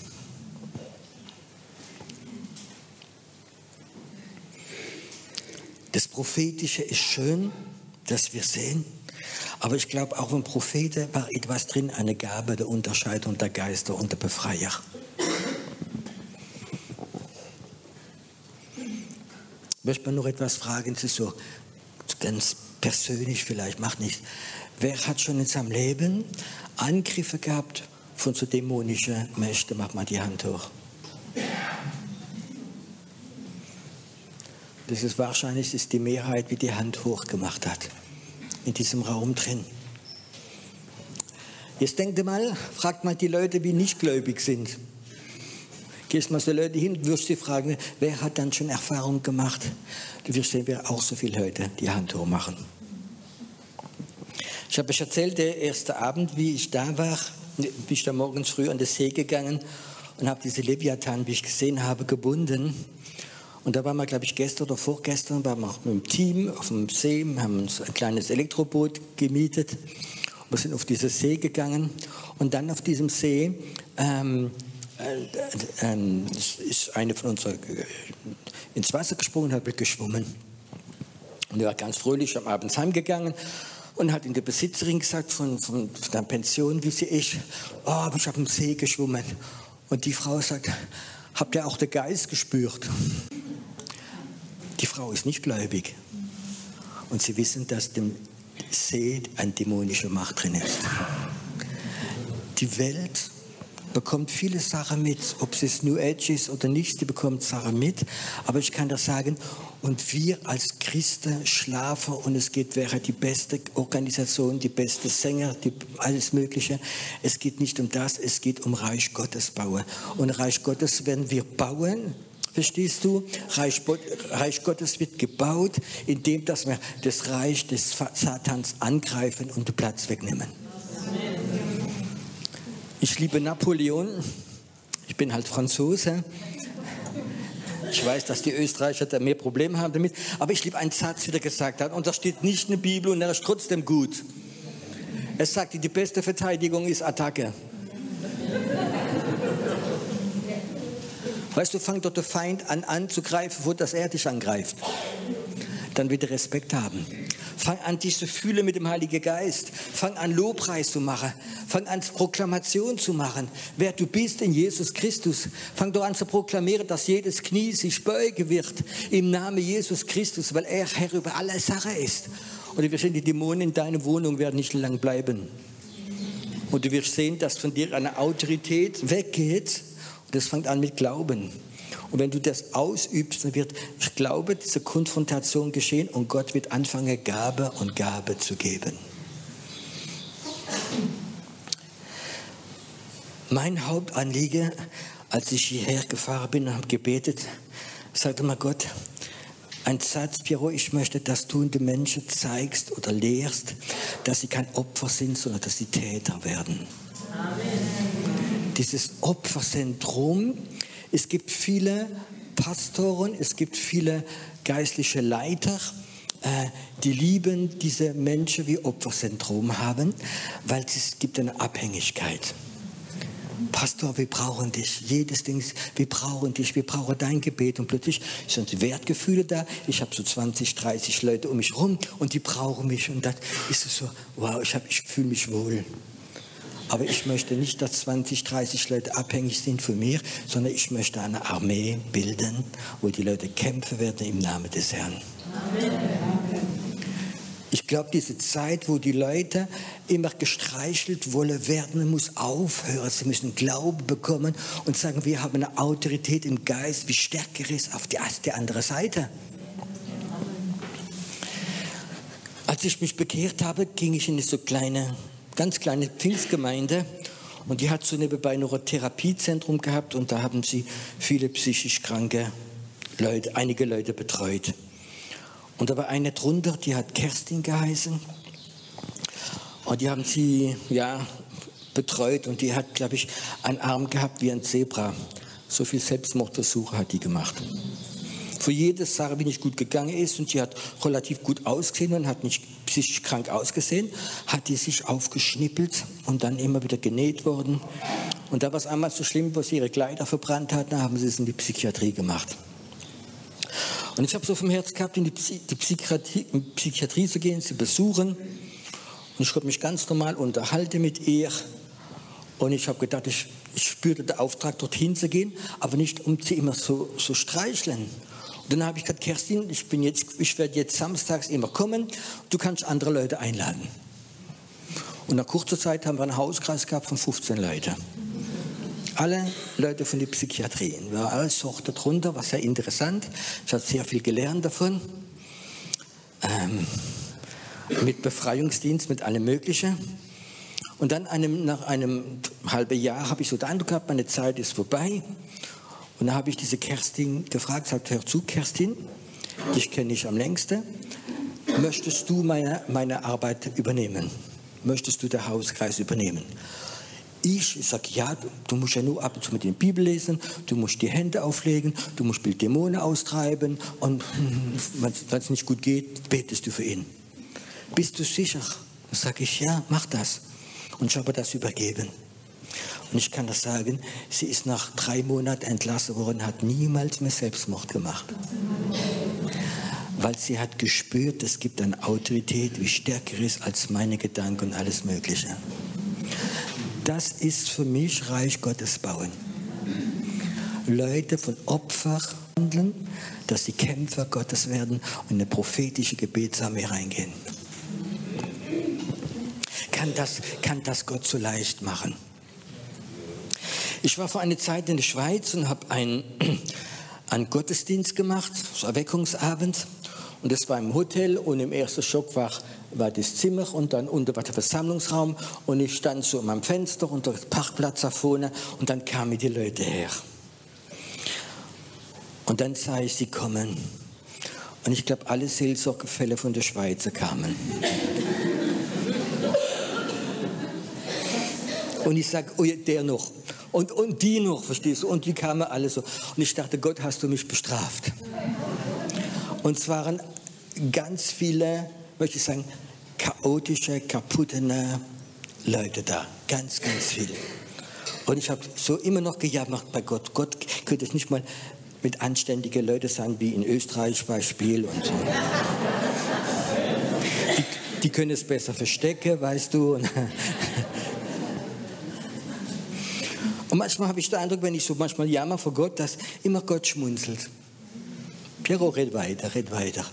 Das Prophetische ist schön, dass wir sehen, aber ich glaube, auch im Propheten war etwas drin, eine Gabe der Unterscheidung der Geister und der Befreier. Möchte man noch etwas fragen, es so ganz persönlich vielleicht, macht nichts. Wer hat schon in seinem Leben Angriffe gehabt von so dämonischen Mächten? Mach mal die Hand hoch. Das ist wahrscheinlich ist die Mehrheit, wie die Hand hoch gemacht hat in diesem Raum drin. Jetzt denkt mal, fragt mal die Leute, die nicht gläubig sind. Gehst mal so Leute hin, wirst sie fragen, wer hat dann schon Erfahrung gemacht? Du wirst sehen, wer auch so viele Leute die Hand hoch machen. Ich habe euch erzählt, der erste Abend, wie ich da war, bin ich da morgens früh an den See gegangen und habe diese Leviathan, wie ich gesehen habe, gebunden. Und da waren wir, glaube ich, gestern oder vorgestern, waren wir mit dem Team auf dem See, haben uns ein kleines Elektroboot gemietet. Wir sind auf diesen See gegangen und dann auf diesem See ähm, äh, äh, ist eine von uns äh, ins Wasser gesprungen, hat geschwommen. Und er war ganz fröhlich am Abend heimgegangen und hat in der Besitzerin gesagt von, von, von der Pension, wie sie ist, oh, ich habe im See geschwommen. Und die Frau sagt, Habt ihr auch den Geist gespürt? Die Frau ist nicht gläubig. Und sie wissen, dass dem See eine dämonische Macht drin ist. Die Welt bekommt viele Sachen mit, ob es New Age ist oder nicht, die bekommt Sachen mit. Aber ich kann das sagen, und wir als Christen schlafen und es geht, wäre die beste Organisation, die beste Sänger, die, alles Mögliche. Es geht nicht um das, es geht um Reich Gottes bauen. Und Reich Gottes werden wir bauen, Verstehst du? Reich, Reich, Gottes wird gebaut, indem dass wir das Reich des Satans angreifen und den Platz wegnehmen. Ich liebe Napoleon. Ich bin halt Franzose. Ich weiß, dass die Österreicher da mehr Probleme haben damit. Aber ich liebe einen Satz, der gesagt hat. Und da steht nicht in der Bibel und er ist trotzdem gut. Er sagt, die beste Verteidigung ist Attacke. Weißt du, fang dort der Feind an anzugreifen, wo das er dich angreift. Dann wird er Respekt haben. Fang an, dich zu fühlen mit dem Heiligen Geist. Fang an, Lobpreis zu machen. Fang an, Proklamation zu machen, wer du bist in Jesus Christus. Fang doch an zu proklamieren, dass jedes Knie sich beugen wird im Namen Jesus Christus, weil er Herr über alle Sachen ist. Und wir sehen, die Dämonen in deiner Wohnung werden nicht lang bleiben. Und du wirst sehen, dass von dir eine Autorität weggeht das fängt an mit Glauben. Und wenn du das ausübst, dann wird, ich glaube, diese Konfrontation geschehen und Gott wird anfangen, Gabe und Gabe zu geben. Mein Hauptanliegen, als ich hierher gefahren bin und habe gebetet, sagte mal Gott, ein Satz, Piero, ich möchte, dass du den Menschen zeigst oder lehrst, dass sie kein Opfer sind, sondern dass sie Täter werden. Amen dieses Opferzentrum. Es gibt viele Pastoren, es gibt viele geistliche Leiter, äh, die lieben diese Menschen wie Opferzentrum haben, weil es gibt eine Abhängigkeit. Pastor, wir brauchen dich. Jedes Ding, wir brauchen dich, wir brauchen dein Gebet. Und plötzlich sind Wertgefühle da. Ich habe so 20, 30 Leute um mich rum und die brauchen mich. Und dann ist so, wow, ich, ich fühle mich wohl. Aber ich möchte nicht, dass 20, 30 Leute abhängig sind von mir, sondern ich möchte eine Armee bilden, wo die Leute kämpfen werden im Namen des Herrn. Ich glaube, diese Zeit, wo die Leute immer gestreichelt wollen werden, muss aufhören. Sie müssen Glauben bekommen und sagen, wir haben eine Autorität im Geist, wie stärker ist auf die, die andere Seite. Als ich mich bekehrt habe, ging ich in so kleine ganz kleine Pfingstgemeinde und die hat so nebenbei noch ein Therapiezentrum gehabt und da haben sie viele psychisch kranke Leute, einige Leute betreut. Und da war eine drunter, die hat Kerstin geheißen und die haben sie ja betreut und die hat, glaube ich, einen Arm gehabt wie ein Zebra. So viel Selbstmordversuche hat die gemacht. Für jede Sache, wie nicht gut gegangen ist und sie hat relativ gut ausgesehen und hat nicht psychisch krank ausgesehen, hat die sich aufgeschnippelt und dann immer wieder genäht worden. Und da war es einmal so schlimm, wo sie ihre Kleider verbrannt hat, dann haben sie es in die Psychiatrie gemacht. Und ich habe so vom Herz gehabt, in die, Psy die Psychiatrie, in Psychiatrie zu gehen, sie besuchen. Und ich habe mich ganz normal unterhalten mit ihr. Und ich habe gedacht, ich, ich spürte den Auftrag, dorthin zu gehen, aber nicht, um sie immer so, so streicheln dann habe ich gesagt, Kerstin, ich, ich werde jetzt samstags immer kommen, du kannst andere Leute einladen. Und nach kurzer Zeit haben wir einen Hauskreis gehabt von 15 Leuten. Alle Leute von der Psychiatrie. Wir waren alle Sorte drunter, war sehr interessant. Ich habe sehr viel gelernt davon. Ähm, mit Befreiungsdienst, mit allem Möglichen. Und dann einem, nach einem halben Jahr habe ich so den Eindruck gehabt, meine Zeit ist vorbei. Und da habe ich diese Kerstin gefragt, sagt, hör zu, Kerstin, dich kenne ich am längsten. Möchtest du meine, meine Arbeit übernehmen? Möchtest du den Hauskreis übernehmen? Ich, ich sage, ja, du, musst ja nur ab und zu mit der Bibel lesen, du musst die Hände auflegen, du musst Dämonen austreiben und wenn es nicht gut geht, betest du für ihn. Bist du sicher? Sage ich, ja, mach das. Und ich habe das übergeben. Und ich kann das sagen, sie ist nach drei Monaten entlassen worden, hat niemals mehr Selbstmord gemacht. Weil sie hat gespürt, es gibt eine Autorität, wie stärker ist als meine Gedanken und alles Mögliche. Das ist für mich Reich Gottes bauen. Leute von Opfer handeln, dass sie Kämpfer Gottes werden und in eine prophetische Gebetsarmee reingehen. Kann das, kann das Gott so leicht machen? Ich war vor einer Zeit in der Schweiz und habe einen, einen Gottesdienst gemacht, Erweckungsabend. Und das war im Hotel und im ersten Stock war, war das Zimmer und dann unter war der Versammlungsraum und ich stand so am Fenster unter dem Parkplatz da vorne und dann kamen die Leute her. Und dann sah ich sie kommen. Und ich glaube, alle Seelsorgefälle von der Schweiz kamen. Und ich sage, oh, der noch. Und, und die noch, verstehst du? Und die kamen alle so. Und ich dachte, Gott, hast du mich bestraft. Und es waren ganz viele, möchte ich sagen, chaotische, kaputte Leute da. Ganz, ganz viele. Und ich habe so immer noch gejammert bei Gott. Gott könnte es nicht mal mit anständigen Leuten sein, wie in Österreich bei Spiel und so. Die, die können es besser verstecken, weißt du. Und manchmal habe ich den Eindruck, wenn ich so manchmal jammer vor Gott, dass immer Gott schmunzelt. Piero, red weiter, red weiter.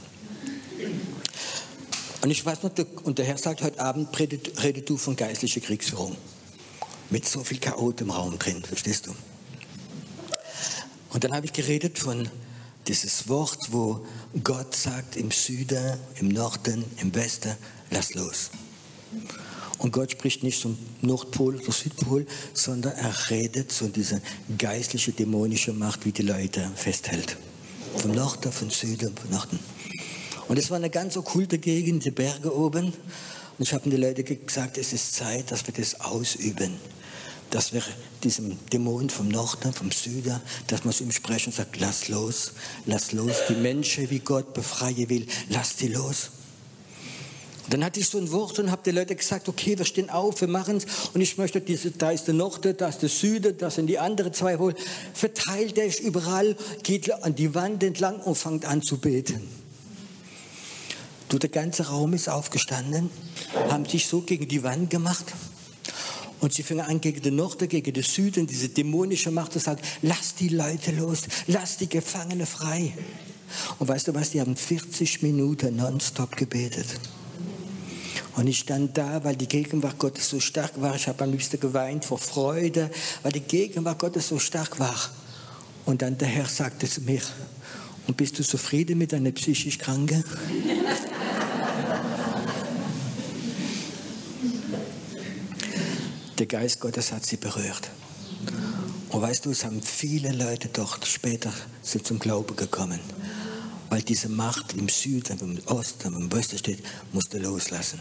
Und ich weiß noch, und der Herr sagt heute Abend, redet, redet du von geistlicher Kriegsführung. Mit so viel Chaot im Raum drin, verstehst du? Und dann habe ich geredet von dieses Wort, wo Gott sagt im Süden, im Norden, im Westen, lass los. Und Gott spricht nicht zum Nordpol oder Südpol, sondern er redet zu dieser geistlichen, dämonischen Macht, wie die Leute festhält. Vom Norden, vom Süden, vom Norden. Und es war eine ganz okkulte Gegend, die Berge oben. Und ich habe den Leuten gesagt, es ist Zeit, dass wir das ausüben dass wir diesem Dämon vom Norden, vom Süden, dass man zu ihm sprechen und sagt, lass los, lass los. Die Menschen, wie Gott befreien will, lass die los. Dann hatte ich so ein Wort und habe den Leuten gesagt, okay, wir stehen auf, wir machen es. Und ich möchte, diese, da ist der Norden, da ist der Süden, da sind die anderen zwei wohl. Verteilt euch überall, geht an die Wand entlang und fangt an zu beten. Du, der ganze Raum ist aufgestanden, haben sich so gegen die Wand gemacht. Und sie fingen an, gegen den Norden, gegen den Süden, diese dämonische Macht zu sagen, lass die Leute los, lass die Gefangene frei. Und weißt du was, die haben 40 Minuten nonstop gebetet. Und ich stand da, weil die Gegenwart Gottes so stark war. Ich habe am liebsten geweint vor Freude, weil die Gegenwart Gottes so stark war. Und dann der Herr sagte zu mir, und bist du zufrieden mit deiner psychisch Kranke? Der Geist Gottes hat sie berührt. Und weißt du, es haben viele Leute dort später zum Glauben gekommen. Weil diese Macht im Süden, im Osten, im Westen steht, musste loslassen.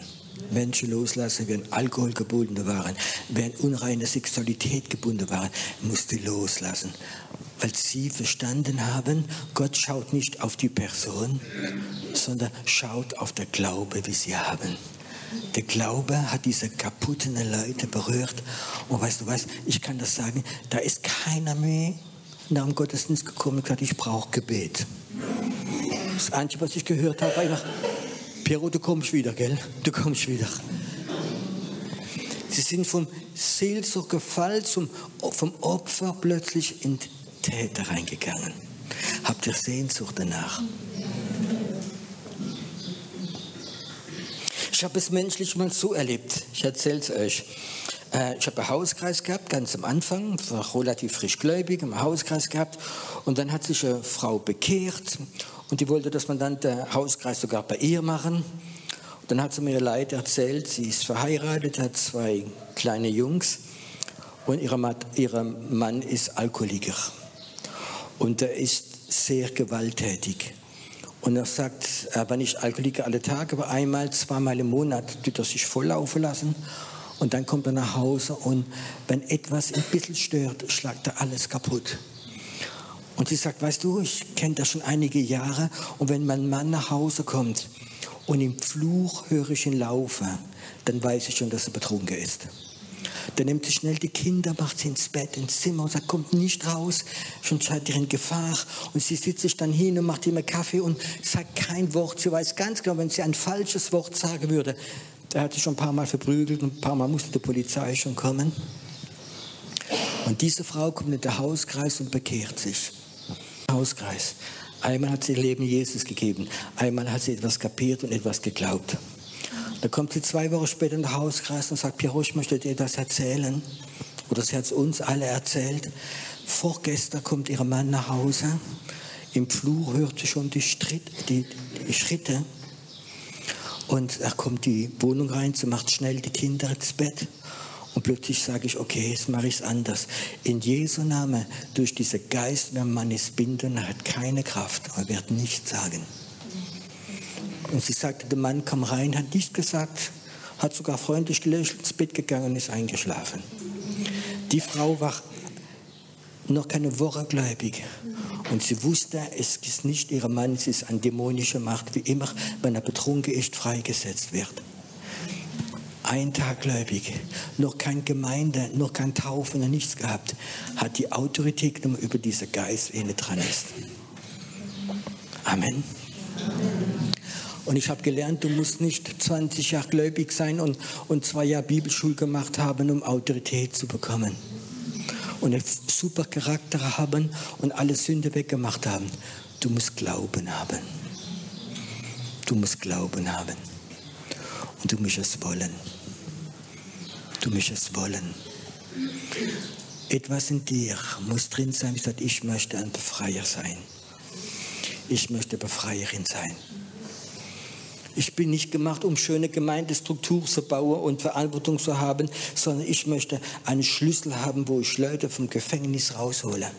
Menschen loslassen, an Alkohol gebunden waren, an unreine Sexualität gebunden waren, musste loslassen. Weil sie verstanden haben, Gott schaut nicht auf die Person, sondern schaut auf der Glaube, wie sie haben. Der Glaube hat diese kaputten Leute berührt. Und weißt du was, ich kann das sagen, da ist keiner mehr nach dem Gottesdienst gekommen und gesagt, ich brauche Gebet. Das Einzige, was ich gehört habe, war einfach, Piero, du kommst wieder, gell? Du kommst wieder. Sie sind vom Seelsorgefall zum, vom Opfer plötzlich in Täter reingegangen. Habt ihr Sehnsucht danach? Ich habe es menschlich mal so erlebt. Ich erzähle es euch. Äh, ich habe einen Hauskreis gehabt, ganz am Anfang, war relativ frisch gläubig, im Hauskreis gehabt. Und dann hat sich eine Frau bekehrt und die wollte, dass man dann den Hauskreis sogar bei ihr machen. Und dann hat sie mir leid erzählt, sie ist verheiratet, hat zwei kleine Jungs und ihr Mann ist Alkoholiker. Und er ist sehr gewalttätig. Und er sagt, er war nicht Alkoholiker alle Tage, aber einmal, zweimal im Monat tut er sich volllaufen lassen. Und dann kommt er nach Hause und wenn etwas ein bisschen stört, schlagt er alles kaputt. Und sie sagt, weißt du, ich kenne das schon einige Jahre und wenn mein Mann nach Hause kommt und im Fluch höre ich ihn laufen, dann weiß ich schon, dass er betrunken ist. Dann nimmt sie schnell die Kinder, macht sie ins Bett, ins Zimmer und sagt, kommt nicht raus, schon seid ihr in Gefahr. Und sie sitzt sich dann hin und macht immer Kaffee und sagt kein Wort. Sie weiß ganz genau, wenn sie ein falsches Wort sagen würde, der hat sich schon ein paar Mal verprügelt und ein paar Mal musste die Polizei schon kommen. Und diese Frau kommt in den Hauskreis und bekehrt sich. Hauskreis. Einmal hat sie ihr Leben Jesus gegeben, einmal hat sie etwas kapiert und etwas geglaubt. Da kommt sie zwei Wochen später in den Hauskreis und sagt, Piero, ich möchte dir das erzählen. Oder sie hat es uns alle erzählt. Vorgestern kommt ihr Mann nach Hause. Im Flur hört sie schon die, Stritt, die, die Schritte. Und er kommt die Wohnung rein, sie macht schnell die Kinder ins Bett. Und plötzlich sage ich, okay, jetzt mache ich es anders. In Jesu Namen, durch diese Geist, der Mann ist binden, er hat keine Kraft, er wird nichts sagen. Und sie sagte, der Mann kam rein, hat nichts gesagt, hat sogar freundlich gelöscht, ins Bett gegangen und ist eingeschlafen. Die Frau war noch keine Woche gläubig. Und sie wusste, es ist nicht ihr Mann, es ist eine dämonische Macht, wie immer, wenn er betrunken ist, freigesetzt wird ein Tag gläubig, noch kein Gemeinde, noch kein Taufen, noch nichts gehabt, hat die Autorität genommen über diese Geist, der dran ist. Amen. Und ich habe gelernt, du musst nicht 20 Jahre gläubig sein und, und zwei Jahre Bibelschule gemacht haben, um Autorität zu bekommen. Und einen super Charakter haben und alle Sünde weggemacht haben. Du musst Glauben haben. Du musst Glauben haben. Und du musst es wollen. Du musst es wollen. Etwas in dir muss drin sein, wie gesagt, ich möchte ein Befreier sein. Ich möchte Befreierin sein. Ich bin nicht gemacht, um schöne Gemeindestruktur zu bauen und Verantwortung zu haben, sondern ich möchte einen Schlüssel haben, wo ich Leute vom Gefängnis raushole.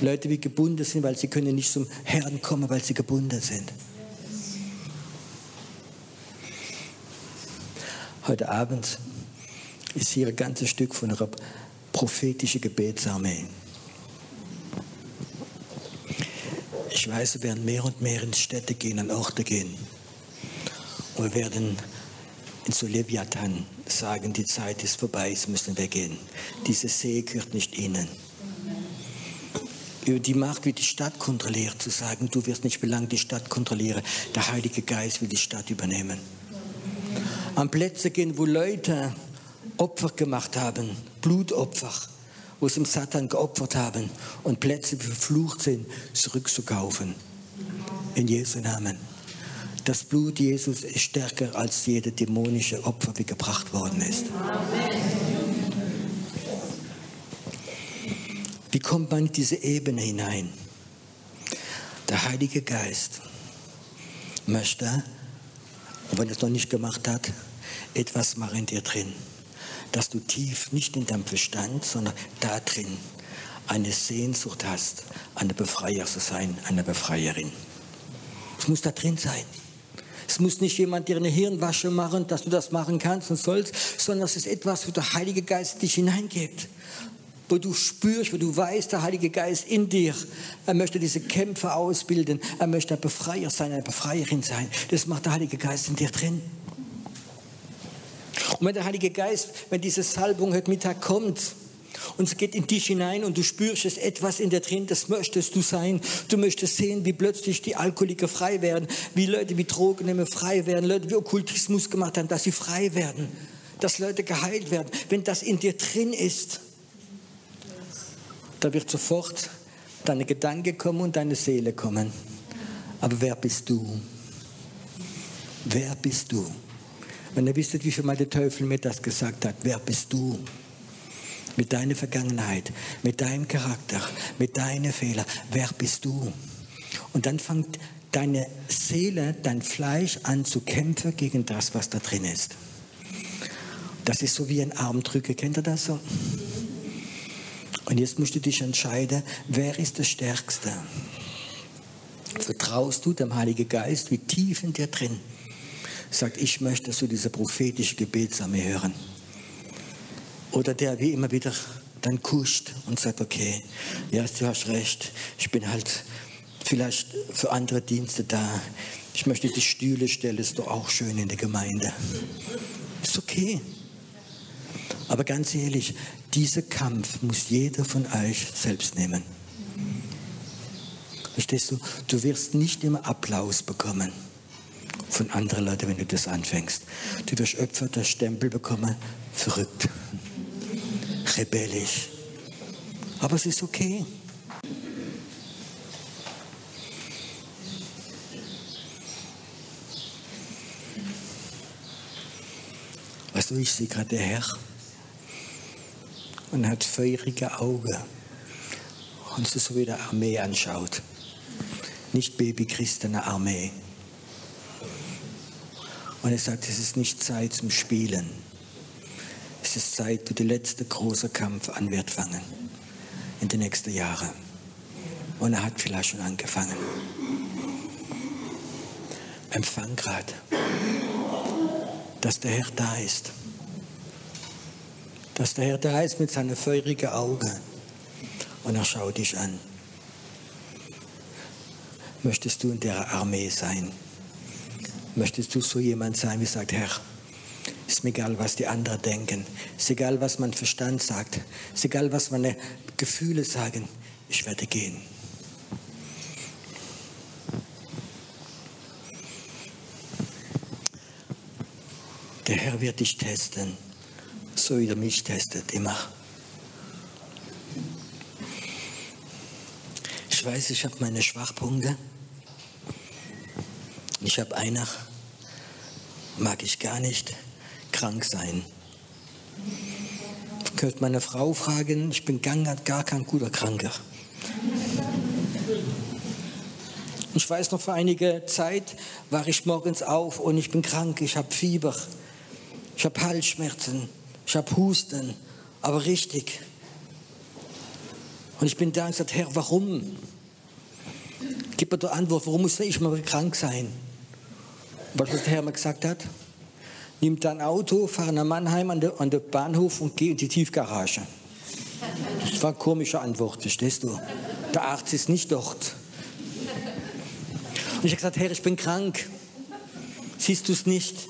Leute, die gebunden sind, weil sie können nicht zum Herrn kommen, weil sie gebunden sind. Heute Abend ist hier ein ganzes Stück von einer prophetischen Gebetsarmee. Ich weiß, wir werden mehr und mehr in Städte gehen, an Orte gehen. Und wir werden so Leviathan sagen, die Zeit ist vorbei, es müssen wir gehen. Diese See gehört nicht ihnen. Über die Macht, wie die Stadt kontrolliert, zu sagen, du wirst nicht belangt, die Stadt kontrollieren. Der Heilige Geist will die Stadt übernehmen an Plätze gehen, wo Leute Opfer gemacht haben, Blutopfer, wo sie dem Satan geopfert haben und Plätze verflucht sind, zurückzukaufen. In Jesu Namen. Das Blut Jesus ist stärker als jede dämonische Opfer, wie gebracht worden ist. Wie kommt man in diese Ebene hinein? Der Heilige Geist möchte und wenn er es noch nicht gemacht hat, etwas machen in dir drin. Dass du tief, nicht in deinem Verstand, sondern da drin eine Sehnsucht hast, eine Befreier zu sein, eine Befreierin. Es muss da drin sein. Es muss nicht jemand dir eine Hirnwasche machen, dass du das machen kannst und sollst, sondern es ist etwas, wo der Heilige Geist dich hineingibt wo du spürst, wo du weißt, der Heilige Geist in dir, er möchte diese Kämpfe ausbilden, er möchte ein Befreier sein, eine Befreierin sein. Das macht der Heilige Geist in dir drin. Und wenn der Heilige Geist, wenn diese Salbung heute Mittag kommt, und es geht in dich hinein und du spürst es etwas in dir drin, das möchtest du sein. Du möchtest sehen, wie plötzlich die Alkoholiker frei werden, wie Leute wie Drogennehmer frei werden, Leute wie Okkultismus gemacht haben, dass sie frei werden, dass Leute geheilt werden. Wenn das in dir drin ist, da wird sofort deine Gedanken kommen und deine Seele kommen. Aber wer bist du? Wer bist du? Wenn ihr wisst, wie schon mal der Teufel mir das gesagt hat, wer bist du? Mit deiner Vergangenheit, mit deinem Charakter, mit deinen Fehlern, wer bist du? Und dann fängt deine Seele, dein Fleisch an zu kämpfen gegen das, was da drin ist. Das ist so wie ein Armdrücker, kennt ihr das so? Und jetzt musst du dich entscheiden, wer ist der Stärkste? Vertraust du dem Heiligen Geist, wie tief in dir drin? Sagt, ich möchte so diese prophetische Gebetsarmee hören. Oder der wie immer wieder dann kuscht und sagt, okay, ja, du hast recht, ich bin halt vielleicht für andere Dienste da. Ich möchte die Stühle stellen, ist doch auch schön in der Gemeinde. Ist okay. Aber ganz ehrlich, dieser Kampf muss jeder von euch selbst nehmen. Verstehst du? Du wirst nicht immer Applaus bekommen von anderen Leuten, wenn du das anfängst. Du wirst öfter das Stempel bekommen, verrückt, rebellisch. Aber es ist okay. Weißt du, ich sehe gerade der Herr und hat feurige Augen und sie so wie der Armee anschaut. Nicht Babychristene Armee. Und er sagt, es ist nicht Zeit zum Spielen. Es ist Zeit, wo der letzte große Kampf an wird fangen. In den nächsten Jahren. Und er hat vielleicht schon angefangen. Empfang gerade, dass der Herr da ist. Dass der Herr da ist mit seinen feurigen Augen. Und er schaut dich an. Möchtest du in der Armee sein? Möchtest du so jemand sein, wie sagt, Herr, ist mir egal, was die anderen denken. Ist egal, was mein Verstand sagt. Ist egal, was meine Gefühle sagen. Ich werde gehen. Der Herr wird dich testen, so wie er mich testet, immer. Ich weiß, ich habe meine Schwachpunkte. Ich habe einer, mag ich gar nicht, krank sein. Ich könnte meine Frau fragen, ich bin gar kein guter Kranker. Ich weiß noch, vor einiger Zeit war ich morgens auf und ich bin krank, ich habe Fieber, ich habe Halsschmerzen, ich habe Husten, aber richtig. Und ich bin da und gesagt, Herr, warum? Gib mir die Antwort, warum muss ich mal krank sein? Was der Herr mir gesagt hat? Nimm dein Auto, fahr nach Mannheim an den, Bahnhof und geh in die Tiefgarage. Das war eine komische Antwort, verstehst du? Der Arzt ist nicht dort. Und ich habe gesagt, Herr, ich bin krank. Siehst du es nicht?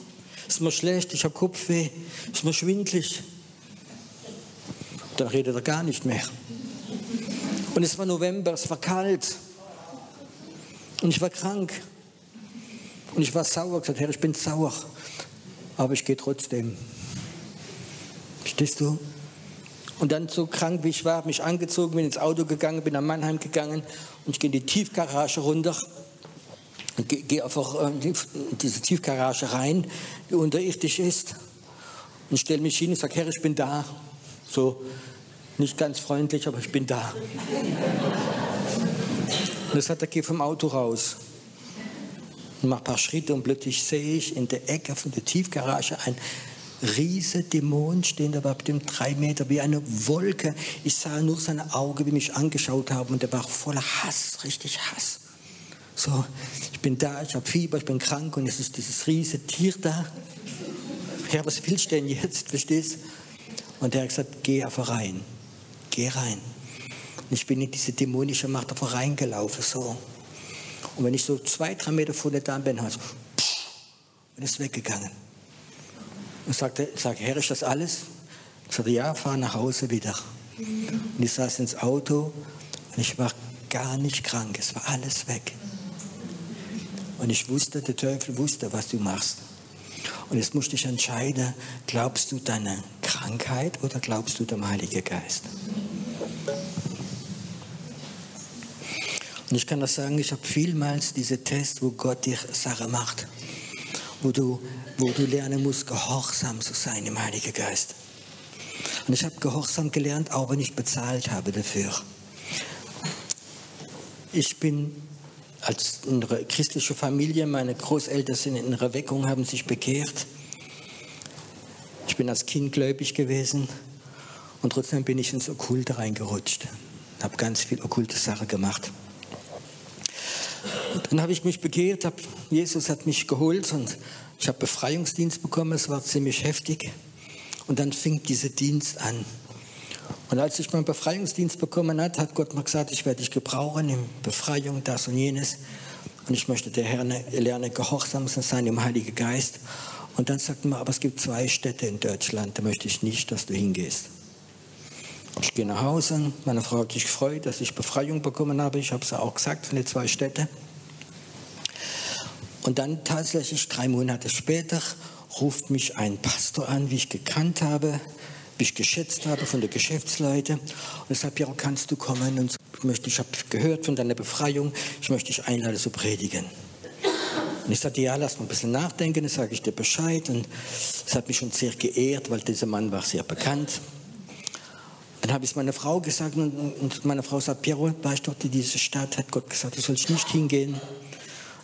Ist mir schlecht, ich habe Kopfweh, ist mir schwindlig. Dann redet er gar nicht mehr. Und es war November, es war kalt. Und ich war krank. Und ich war sauer, gesagt, Herr, ich bin sauer. Aber ich gehe trotzdem. Verstehst du? Und dann so krank wie ich war, habe mich angezogen, bin ins Auto gegangen, bin nach Mannheim gegangen und ich gehe in die Tiefgarage runter gehe geh einfach in diese Tiefgarage rein, die unterirdisch ist und stelle mich hin und sage, Herr, ich bin da. So nicht ganz freundlich, aber ich bin da. Und das hat er geht vom Auto raus. Und mache ein paar Schritte und plötzlich sehe ich in der Ecke von der Tiefgarage ein riese Dämon stehen, der war bestimmt drei Meter wie eine Wolke. Ich sah nur seine Augen, wie mich angeschaut haben und der war voller Hass, richtig Hass. So, ich bin da, ich habe Fieber, ich bin krank und es ist dieses riese Tier da. Ja, was willst du denn jetzt, verstehst? Und der hat gesagt, geh einfach rein, geh rein. Und ich bin in diese dämonische Macht einfach reingelaufen, so. Und wenn ich so zwei, drei Meter vor der Dame bin, hat so, und ist weggegangen. Und sagte, sag, Herr, ist das alles? Ich sagte, ja, fahr nach Hause wieder. Und ich saß ins Auto und ich war gar nicht krank. Es war alles weg. Und ich wusste, der Teufel wusste, was du machst. Und jetzt musste ich entscheiden, glaubst du deiner Krankheit oder glaubst du dem Heiligen Geist? Und ich kann das sagen, ich habe vielmals diese Tests, wo Gott dir Sachen macht, wo du, wo du lernen musst, gehorsam zu sein im Heiligen Geist. Und ich habe gehorsam gelernt, auch wenn ich bezahlt habe dafür. Ich bin als in einer christlichen Familie, meine Großeltern sind in einer Weckung, haben sich bekehrt. Ich bin als Kind gläubig gewesen und trotzdem bin ich ins Okkulte reingerutscht. Habe ganz viel okkulte Sachen gemacht. Dann habe ich mich bekehrt, hab, Jesus hat mich geholt und ich habe Befreiungsdienst bekommen, es war ziemlich heftig. Und dann fing dieser Dienst an. Und als ich meinen Befreiungsdienst bekommen hat, hat Gott mir gesagt, ich werde dich gebrauchen in Befreiung, das und jenes. Und ich möchte der Herr lernen, gehorsam zu sein im Heiligen Geist. Und dann sagt man, aber es gibt zwei Städte in Deutschland, da möchte ich nicht, dass du hingehst. Ich gehe nach Hause, meine Frau hat sich gefreut, dass ich Befreiung bekommen habe. Ich habe es auch gesagt von den zwei Städten. Und dann tatsächlich drei Monate später ruft mich ein Pastor an, wie ich gekannt habe, die ich geschätzt habe von den Geschäftsleuten. Und ich sagte, ja, kannst du kommen? Und ich, möchte, ich habe gehört von deiner Befreiung, ich möchte dich einladen zu predigen. Und ich sagte, ja, lass mal ein bisschen nachdenken, dann sage ich dir Bescheid. Und es hat mich schon sehr geehrt, weil dieser Mann war sehr bekannt. Dann habe ich es meiner Frau gesagt und, meine Frau sagt, Piero, weißt du, in diese Stadt hat Gott gesagt, du sollst nicht hingehen.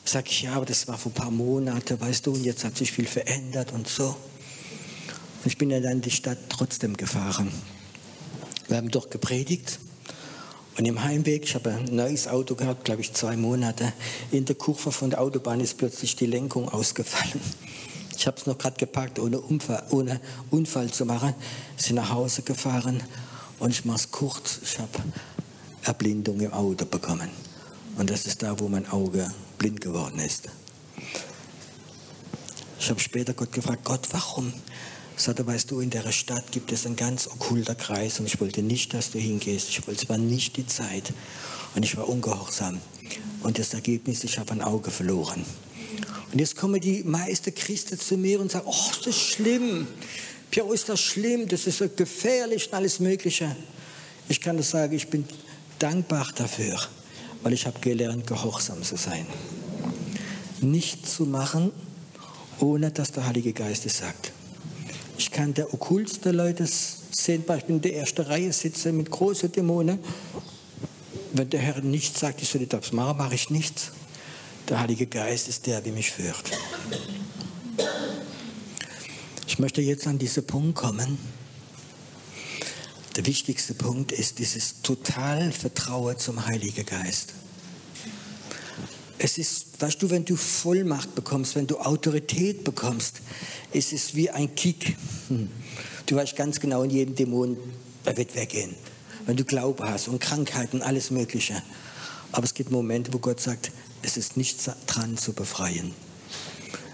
Sag ich, ja, aber das war vor ein paar Monaten, weißt du, und jetzt hat sich viel verändert und so. Ich bin dann in die Stadt trotzdem gefahren. Wir haben dort gepredigt. Und im Heimweg, ich habe ein neues Auto gehabt, glaube ich zwei Monate, in der Kurve von der Autobahn ist plötzlich die Lenkung ausgefallen. Ich habe es noch gerade gepackt, ohne Unfall, ohne Unfall zu machen. Sind nach Hause gefahren und ich mache es kurz, ich habe Erblindung im Auto bekommen. Und das ist da, wo mein Auge blind geworden ist. Ich habe später Gott gefragt, Gott, warum? Sagte, weißt du, in der Stadt gibt es einen ganz okkulter Kreis und ich wollte nicht, dass du hingehst. Ich wollte, es war nicht die Zeit. Und ich war ungehorsam. Und das Ergebnis, ich habe ein Auge verloren. Und jetzt kommen die meisten Christen zu mir und sagen, oh, das ist schlimm. Piero, ist das schlimm? Das ist so gefährlich und alles Mögliche. Ich kann das sagen, ich bin dankbar dafür weil ich habe gelernt, gehorsam zu sein. Nicht zu machen, ohne dass der Heilige Geist es sagt. Ich kann der okkultste Leute sehen, bin in der ersten Reihe sitze mit großen Dämonen. Wenn der Herr nichts sagt, ich soll das machen, mache ich nichts. Der Heilige Geist ist der, der mich führt. Ich möchte jetzt an diesen Punkt kommen. Der wichtigste Punkt ist dieses total Vertrauen zum Heiligen Geist. Es ist, weißt du, wenn du Vollmacht bekommst, wenn du Autorität bekommst, es ist wie ein Kick. Du weißt ganz genau, in jedem Dämon, er wird weggehen. Wenn du Glaube hast und Krankheiten, alles Mögliche. Aber es gibt Momente, wo Gott sagt, es ist nichts dran zu befreien.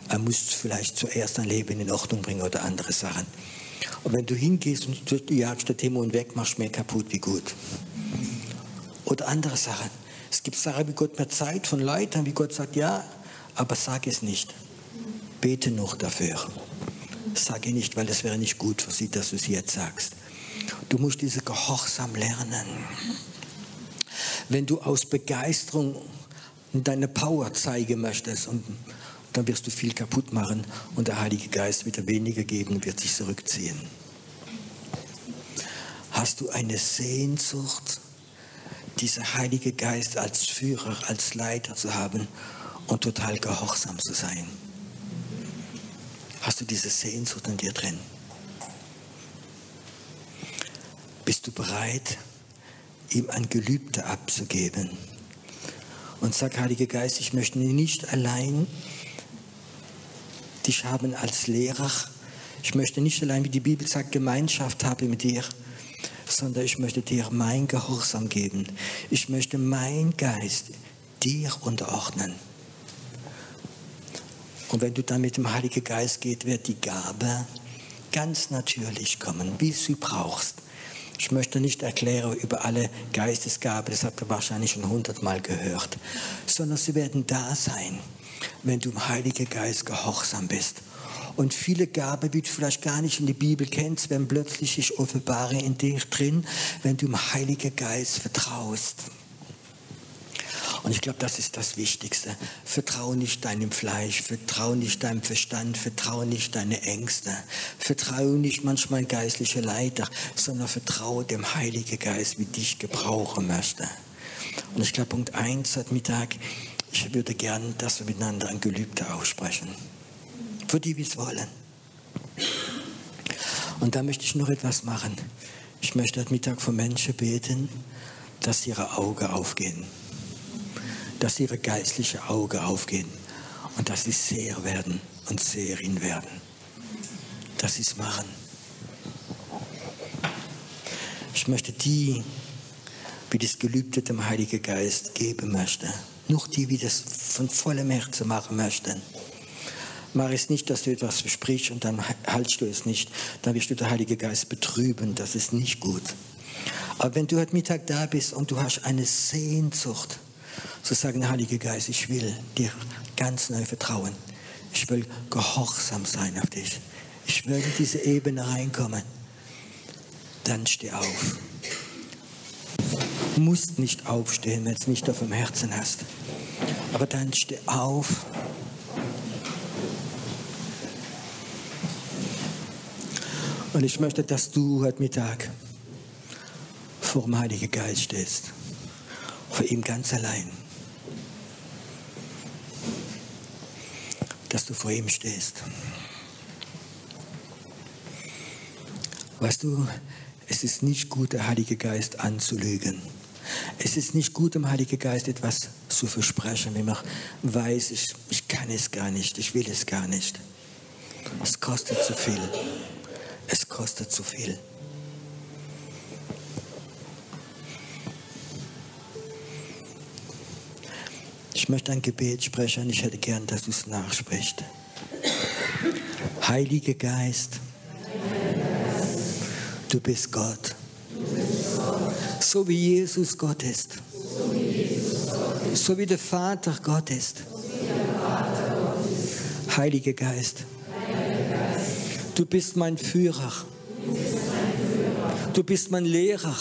Er muss vielleicht zuerst dein Leben in Ordnung bringen oder andere Sachen. Und wenn du hingehst und du jagst den Dämon weg, machst du mehr kaputt wie gut. Oder andere Sachen. Es gibt Sachen, wie Gott mir Zeit von Leitern, wie Gott sagt, ja, aber sag es nicht. Bete noch dafür. Sage nicht, weil es wäre nicht gut für sie, dass du es jetzt sagst. Du musst diese Gehorsam lernen. Wenn du aus Begeisterung deine Power zeigen möchtest, und dann wirst du viel kaputt machen und der Heilige Geist wird dir weniger geben und wird sich zurückziehen. Hast du eine Sehnsucht, dieser Heilige Geist als Führer, als Leiter zu haben und total gehorsam zu sein? Hast du diese Sehnsucht in dir drin? Bist du bereit, ihm ein Gelübde abzugeben? Und sag, Heiliger Geist, ich möchte nicht allein dich haben als Lehrer. Ich möchte nicht allein, wie die Bibel sagt, Gemeinschaft haben mit dir, sondern ich möchte dir mein Gehorsam geben. Ich möchte mein Geist dir unterordnen. Und wenn du dann mit dem Heiligen Geist gehst, wird die Gabe ganz natürlich kommen, wie sie brauchst. Ich möchte nicht erklären über alle Geistesgaben, das habt ihr wahrscheinlich schon hundertmal gehört, sondern sie werden da sein wenn du im Heiligen Geist gehorsam bist. Und viele Gaben, die du vielleicht gar nicht in der Bibel kennst, werden plötzlich sich offenbaren in dir drin, wenn du im Heiligen Geist vertraust. Und ich glaube, das ist das Wichtigste. Vertraue nicht deinem Fleisch, vertraue nicht deinem Verstand, vertraue nicht deine Ängste, vertraue nicht manchmal geistliche Leiter, sondern vertraue dem Heiligen Geist, wie dich gebrauchen möchte. Und ich glaube, Punkt 1 heute Mittag, ich würde gern, dass wir miteinander ein Gelübde aussprechen. Für die, wie es wollen. Und da möchte ich noch etwas machen. Ich möchte heute Mittag für Menschen beten, dass ihre Augen aufgehen. Dass ihre geistliche Augen aufgehen. Und dass sie Seher werden und Seherin werden. Dass sie es machen. Ich möchte die, wie das Gelübde dem Heiligen Geist geben möchte noch die, die das von vollem Herzen machen möchten. Mach es nicht, dass du etwas versprichst und dann haltst du es nicht. Dann wirst du den Heiligen Geist betrüben. Das ist nicht gut. Aber wenn du heute Mittag da bist und du hast eine Sehnsucht, zu sagen, Heiliger Geist, ich will dir ganz neu vertrauen. Ich will gehorsam sein auf dich. Ich will in diese Ebene reinkommen. dann steh auf. Du musst nicht aufstehen, wenn du es nicht auf dem Herzen hast. Aber dann steh auf. Und ich möchte, dass du heute Mittag vor dem Heiligen Geist stehst. Vor ihm ganz allein. Dass du vor ihm stehst. Weißt du, es ist nicht gut, der Heilige Geist anzulügen. Es ist nicht gut, dem Heiligen Geist etwas zu versprechen, wenn man weiß, ich, ich kann es gar nicht, ich will es gar nicht. Es kostet zu viel. Es kostet zu viel. Ich möchte ein Gebet sprechen. Ich hätte gern, dass du es nachsprichst. Heiliger Geist, du bist Gott. So wie Jesus Gott ist. So wie der Vater Gott ist. Heiliger Geist, du bist mein Führer. Du bist mein Lehrer.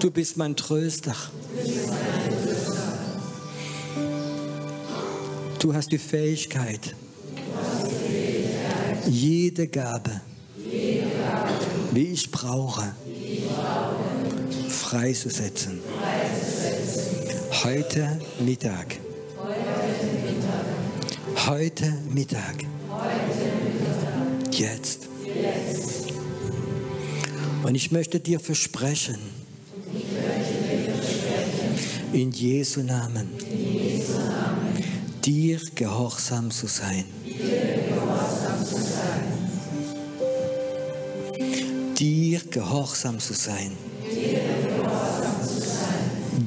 Du bist mein Tröster. Du hast die Fähigkeit, jede Gabe, wie ich brauche, freizusetzen. Heute Mittag. Heute Mittag. Jetzt. Und ich möchte dir versprechen, in Jesu Namen, dir gehorsam zu sein. Dir gehorsam zu sein.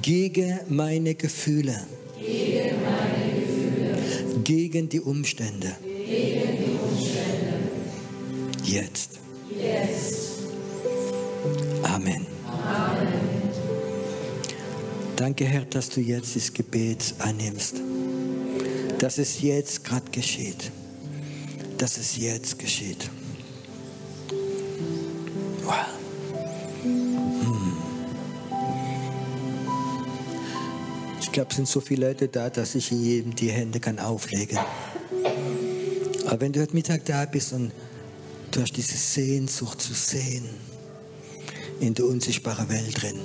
Gegen meine Gefühle. Gegen die Umstände. Jetzt. Amen. Danke, Herr, dass du jetzt das Gebet annimmst. Dass es jetzt gerade geschieht. Dass es jetzt geschieht. Wow. Hm. Ich glaube, es sind so viele Leute da, dass ich in jedem die Hände kann auflegen. Aber wenn du heute Mittag da bist und du hast diese Sehnsucht zu sehen in der unsichtbaren Welt drin,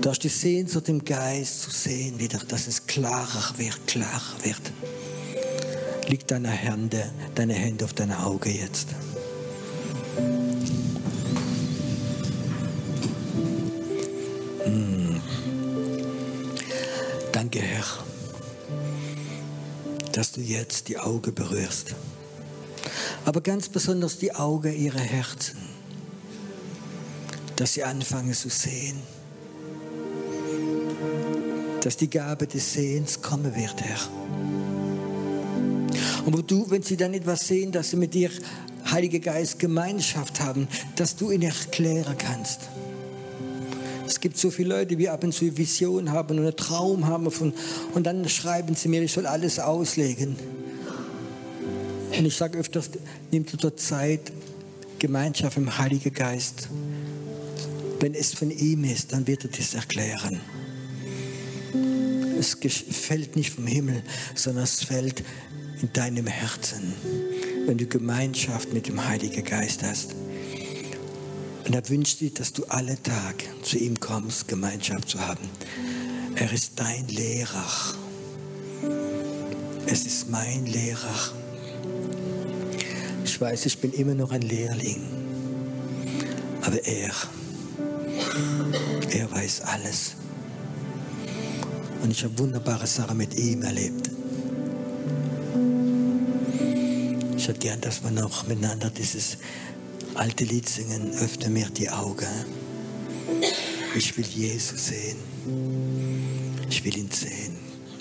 du hast die Sehnsucht im Geist zu sehen wieder, dass es klarer wird, klarer wird. Liegt deine Hände, deine Hände auf deine Augen jetzt. Hm. Danke, Herr, dass du jetzt die Augen berührst. Aber ganz besonders die Augen ihrer Herzen, dass sie anfangen zu sehen, dass die Gabe des Sehens kommen wird, Herr. Und wo du, wenn sie dann etwas sehen, dass sie mit dir, Heiliger Geist, Gemeinschaft haben, dass du ihnen erklären kannst. Es gibt so viele Leute, die ab und zu eine Vision haben und einen Traum haben von, und dann schreiben sie mir, ich soll alles auslegen. Und ich sage öfters, nimm dir dort Zeit, Gemeinschaft im Heiligen Geist. Wenn es von ihm ist, dann wird er das erklären. Es fällt nicht vom Himmel, sondern es fällt in deinem Herzen, wenn du Gemeinschaft mit dem Heiligen Geist hast. Und er wünscht dir, dass du alle Tag zu ihm kommst, Gemeinschaft zu haben. Er ist dein Lehrer. Es ist mein Lehrer. Ich weiß, ich bin immer noch ein Lehrling. Aber er, er weiß alles. Und ich habe wunderbare Sachen mit ihm erlebt. Ich hätte gern, dass wir noch miteinander dieses alte Lied singen, öffne mir die Augen. Ich will Jesus sehen. Ich will ihn sehen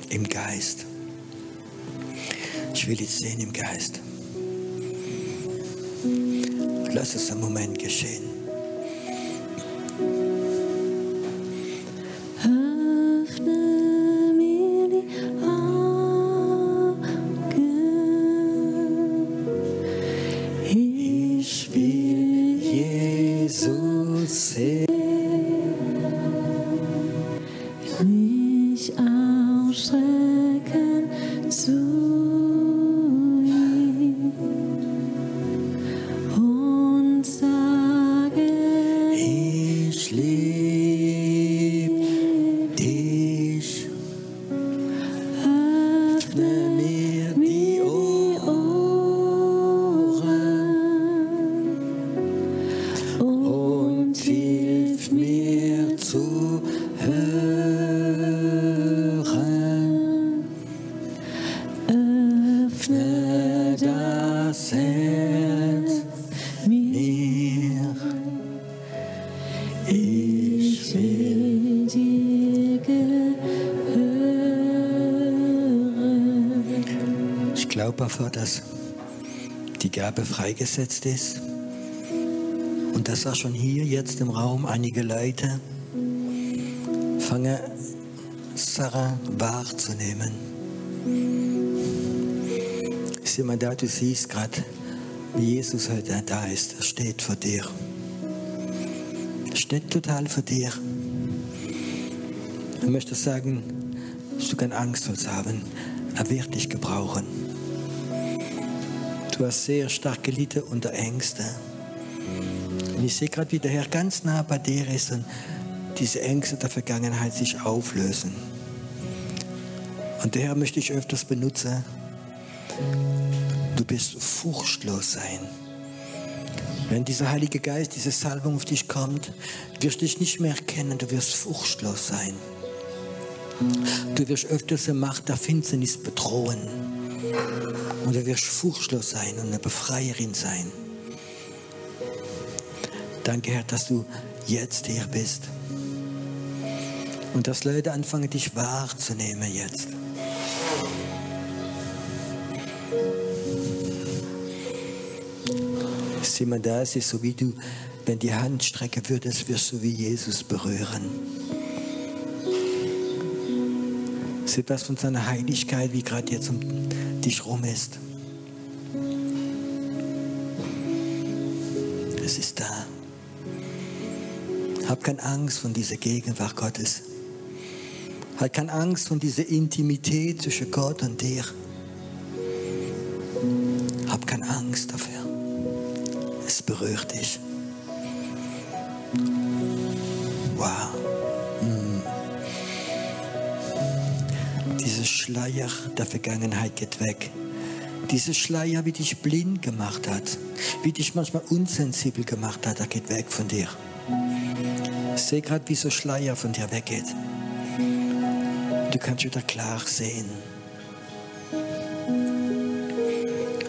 im Geist. Ich will ihn sehen im Geist lass es im Moment geschehen. Ich will Jesus sehen. Gabe freigesetzt ist und dass auch schon hier jetzt im Raum einige Leute fangen, Sarah wahrzunehmen. Ist jemand da, du siehst gerade, wie Jesus heute da ist. Er steht vor dir. Er steht total vor dir. Ich möchte sagen, dass du keine Angst sollst haben. Er wird dich gebrauchen. Du hast sehr stark gelitten unter Ängsten. Und ich sehe gerade, wie der Herr ganz nah bei dir ist und diese Ängste der Vergangenheit sich auflösen. Und der Herr möchte ich öfters benutzen. Du bist furchtlos sein. Wenn dieser Heilige Geist, diese Salbung auf dich kommt, wirst du dich nicht mehr erkennen, du wirst furchtlos sein. Du wirst öfters die Macht der Finsternis bedrohen. Und du wirst furchtlos sein und eine Befreierin sein. Danke, Herr, dass du jetzt hier bist. Und dass Leute anfangen, dich wahrzunehmen jetzt. Sieh mal da, ist so wie du, wenn die Hand strecken würdest, wirst du wie Jesus berühren. Es ist etwas von seiner Heiligkeit, wie gerade jetzt um dich rum ist. Es ist da. Hab keine Angst von dieser Gegenwart Gottes. Hab keine Angst von dieser Intimität zwischen Gott und dir. Hab keine Angst dafür. Es berührt dich. Wow. Schleier der Vergangenheit geht weg. Dieser Schleier, wie dich blind gemacht hat, wie dich manchmal unsensibel gemacht hat, der geht weg von dir. Ich sehe gerade, wie so Schleier von dir weggeht. Du kannst wieder klar sehen.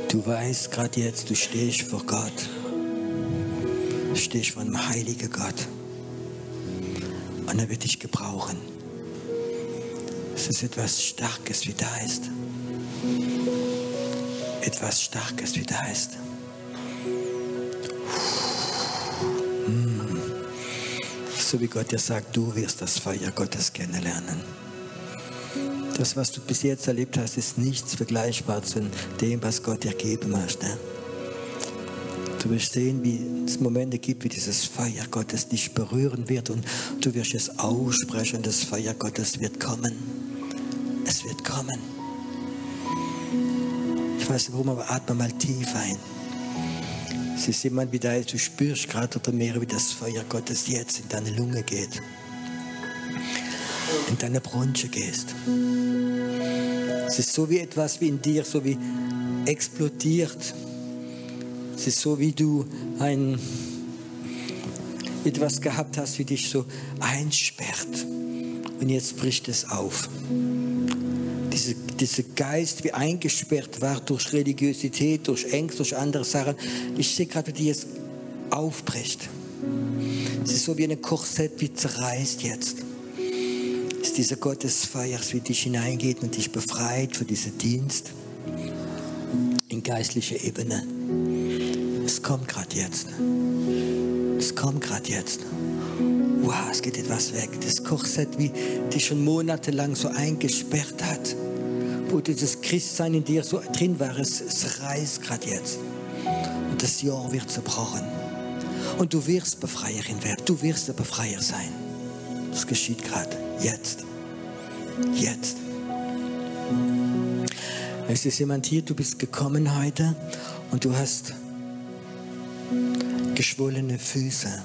Du weißt gerade jetzt, du stehst vor Gott. Du stehst vor einem heiligen Gott. Und er wird dich gebrauchen. Es ist etwas Starkes, wie da ist. Etwas Starkes, wie da ist. Hm. So wie Gott dir sagt, du wirst das Feuer Gottes kennenlernen. Das, was du bis jetzt erlebt hast, ist nichts vergleichbar zu dem, was Gott dir geben möchte. Du wirst sehen, wie es Momente gibt, wie dieses Feuer Gottes dich berühren wird und du wirst es aussprechen, das Feuer Gottes wird kommen. Ich weiß nicht warum, aber atme mal tief ein. Es ist jemand wie da du spürst gerade oder mehr, wie das Feuer Gottes jetzt in deine Lunge geht. In deine Bronche gehst. Es ist so wie etwas wie in dir, so wie explodiert. Es ist so wie du ein etwas gehabt hast, wie dich so einsperrt. Und jetzt bricht es auf. Diese, dieser Geist, wie eingesperrt war durch Religiosität, durch Ängste, durch andere Sachen. Ich sehe gerade, wie die jetzt aufbricht. Es ist so wie ein Korsett, wie zerreißt jetzt. Es ist dieser Gott des Feuers, wie dich hineingeht und dich befreit für diesen Dienst in geistlicher Ebene. Es kommt gerade jetzt. Es kommt gerade jetzt. Wow, es geht etwas weg. Das Korsett, wie dich schon monatelang so eingesperrt hat, wo dieses Christsein in dir so drin war, es, es reißt gerade jetzt. Und das Jahr wird zerbrochen. Und du wirst Befreierin werden. Du wirst der Befreier sein. Das geschieht gerade. Jetzt. Jetzt. Es ist jemand hier, du bist gekommen heute und du hast geschwollene Füße.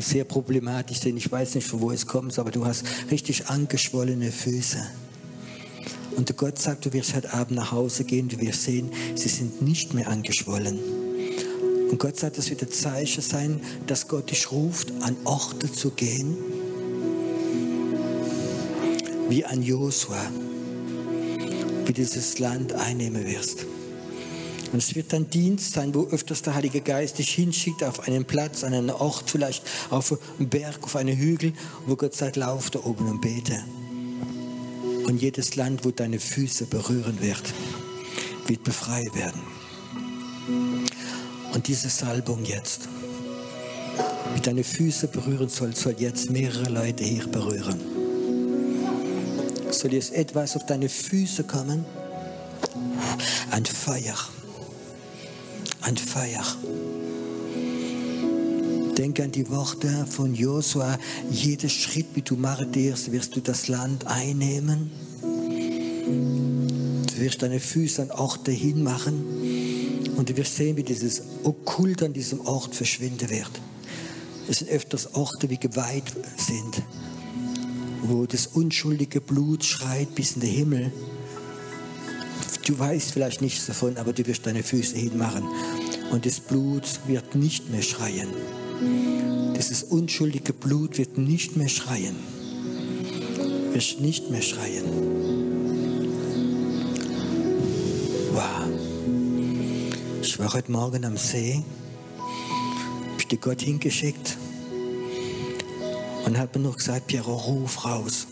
Sehr problematisch, denn ich weiß nicht, von wo es kommt, aber du hast richtig angeschwollene Füße. Und Gott sagt, du wirst heute Abend nach Hause gehen, du wirst sehen, sie sind nicht mehr angeschwollen. Und Gott sagt, es wird ein Zeichen sein, dass Gott dich ruft, an Orte zu gehen, wie an Josua, wie dieses Land einnehmen wirst. Und es wird ein Dienst sein, wo öfters der Heilige Geist dich hinschickt auf einen Platz, an einen Ort, vielleicht auf einen Berg, auf einen Hügel, wo Gott sagt, lauf da oben und bete. Und jedes Land, wo deine Füße berühren wird, wird befreit werden. Und diese Salbung jetzt, wie deine Füße berühren soll, soll jetzt mehrere Leute hier berühren. Soll jetzt etwas auf deine Füße kommen? Ein Feuer. Ein Feuer. Denke an die Worte von Josua. Jeder Schritt, wie du martierst, wirst du das Land einnehmen. Du wirst deine Füße an Orte hinmachen. Und du wirst sehen, wie dieses Okkult an diesem Ort verschwinden wird. Es sind öfters Orte, die geweiht sind, wo das unschuldige Blut schreit bis in den Himmel. Du weißt vielleicht nichts davon, aber du wirst deine Füße hinmachen. Und das Blut wird nicht mehr schreien. Dieses unschuldige Blut wird nicht mehr schreien. Wird nicht mehr schreien. Wow. Ich war heute Morgen am See, hab dir Gott hingeschickt und habe nur gesagt, Piero, ruf raus.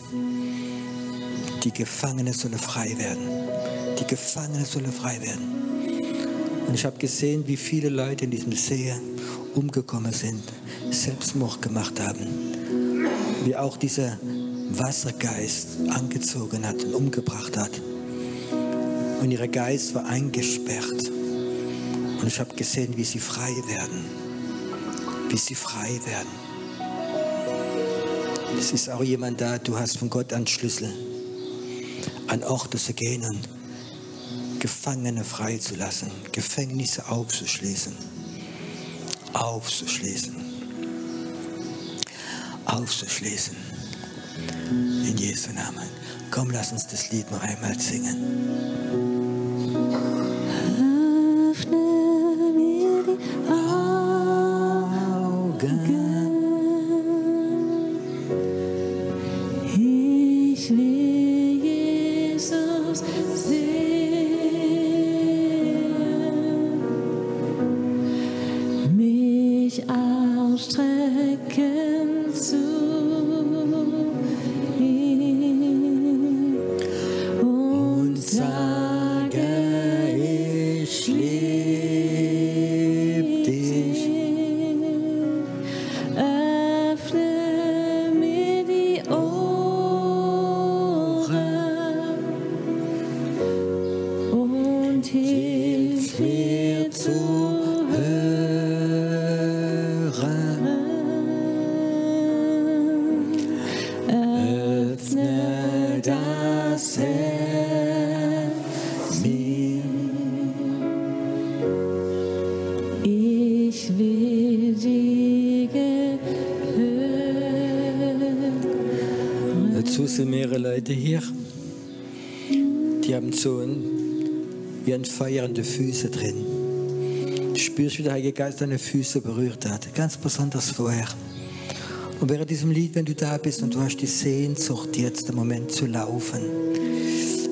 Die Gefangene sollen frei werden. Die Gefangene sollen frei werden. Und ich habe gesehen, wie viele Leute in diesem See umgekommen sind, Selbstmord gemacht haben. Wie auch dieser Wassergeist angezogen hat und umgebracht hat. Und ihr Geist war eingesperrt. Und ich habe gesehen, wie sie frei werden. Wie sie frei werden. Es ist auch jemand da, du hast von Gott einen Schlüssel, an Orte zu gehen und Gefangene freizulassen, Gefängnisse aufzuschließen. Aufzuschließen. Aufzuschließen. In Jesu Namen. Komm, lass uns das Lied noch einmal singen. Füße drin. Du spürst, wie der Heilige Geist deine Füße berührt hat, ganz besonders vorher. Und während diesem Lied, wenn du da bist und du hast die Sehnsucht, jetzt im Moment zu laufen,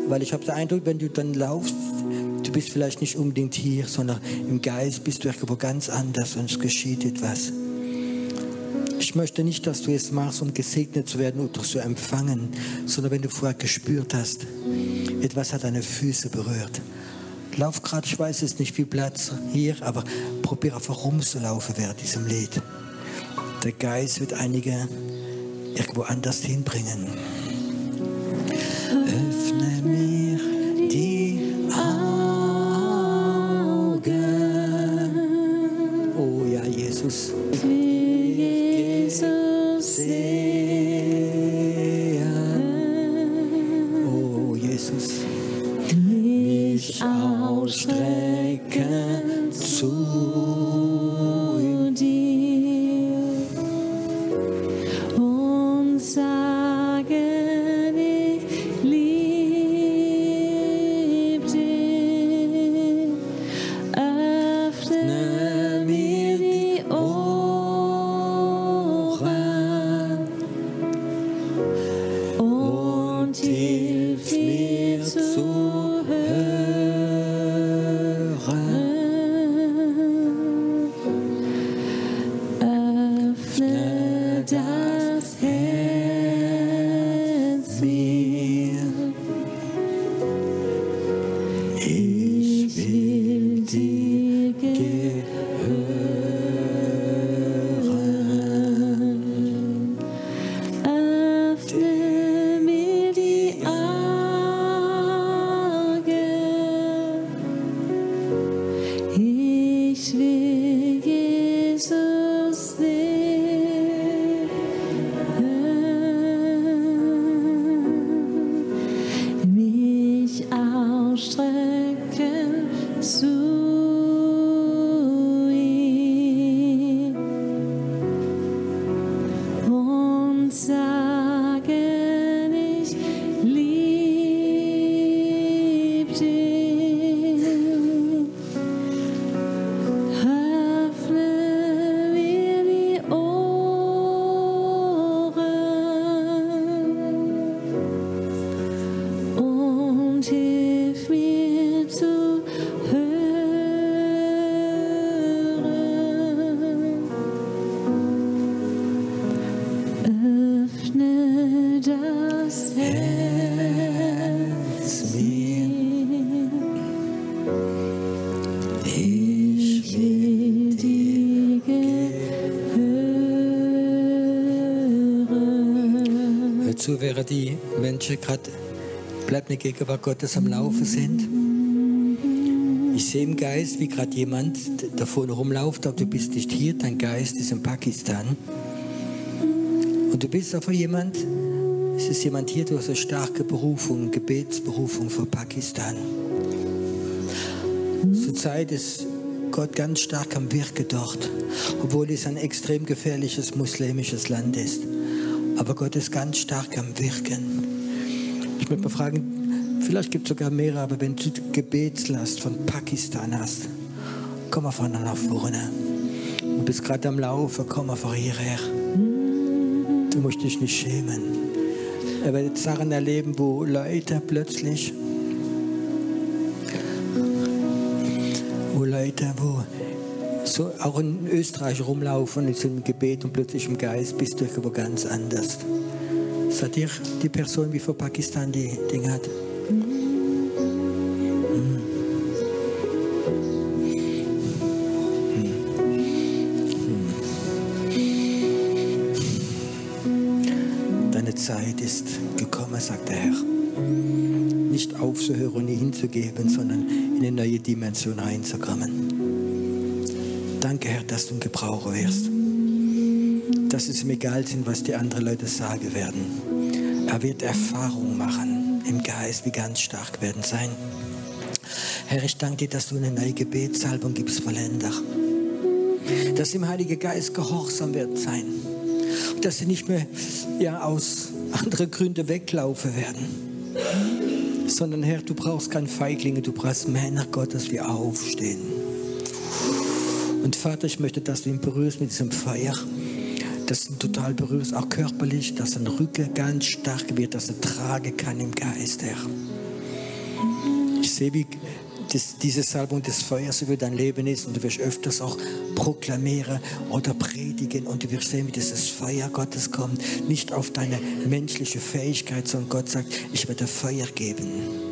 weil ich habe den Eindruck, wenn du dann laufst, du bist vielleicht nicht unbedingt hier, sondern im Geist bist du irgendwo ganz anders und es geschieht etwas. Ich möchte nicht, dass du es machst, um gesegnet zu werden oder zu empfangen, sondern wenn du vorher gespürt hast, etwas hat deine Füße berührt. Lauf gerade, ich weiß jetzt nicht viel Platz hier, aber probiere einfach rumzulaufen während diesem Lied. Der Geist wird einige irgendwo anders hinbringen. Öffne mir die Augen. Oh ja, Jesus. Gehören. Hör zu, während die Menschen gerade bleibt eine Gegenwart Gottes am Laufen sind. Ich sehe im Geist, wie gerade jemand da vorne rumläuft, aber du bist nicht hier, dein Geist ist in Pakistan. Und du bist aber jemand, es ist jemand hier, du hast eine starke Berufung, Gebetsberufung für Pakistan. Zurzeit ist Gott ganz stark am Wirken dort, obwohl es ein extrem gefährliches muslimisches Land ist. Aber Gott ist ganz stark am Wirken. Ich möchte mal fragen, vielleicht gibt es sogar mehrere, aber wenn du Gebetslast von Pakistan hast, komm einfach nach vorne. Du bist gerade am Laufen, komm einfach hierher. Du musst dich nicht schämen. Er wird Sachen erleben, wo Leute plötzlich, wo Leute, wo so auch in Österreich rumlaufen in so einem Gebet und plötzlich im Geist bist du irgendwo ganz anders. Seid ihr die Person, wie vor Pakistan die Dinge hat? Deine Zeit ist gekommen, sagt der Herr. Nicht aufzuhören und nie hinzugeben, sondern in eine neue Dimension reinzukommen. Danke, Herr, dass du ein Gebraucher wirst. Dass es ihm egal sind, was die anderen Leute sagen werden. Er wird Erfahrung machen im Geist, wie ganz stark werden sein. Herr, ich danke dir, dass du eine neue Gebetssalbung gibst, Vollender. Dass im Heiligen Geist Gehorsam wird sein. Und dass sie nicht mehr ja, aus anderen Gründen weglaufen werden. Sondern Herr, du brauchst keine Feiglinge, du brauchst Männer Gottes, die aufstehen. Und Vater, ich möchte, dass du ihn berührst mit diesem Feuer. Dass du ihn total berührst, auch körperlich, dass sein Rücken ganz stark wird, dass er tragen kann im Geist, Herr. Ich sehe, wie das, diese Salbung des Feuers über dein Leben ist und du wirst öfters auch proklamieren oder predigen und du wirst sehen, wie dieses Feuer Gottes kommt. Nicht auf deine menschliche Fähigkeit, sondern Gott sagt, ich werde Feuer geben.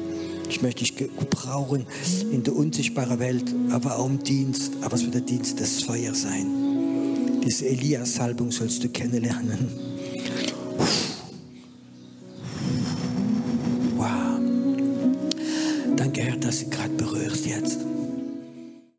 Ich möchte dich gebrauchen in der unsichtbaren Welt, aber auch im Dienst. Aber es wird der Dienst des Feuers sein. Diese Elias-Salbung sollst du kennenlernen. Wow. Danke, Herr, dass du gerade berührst jetzt.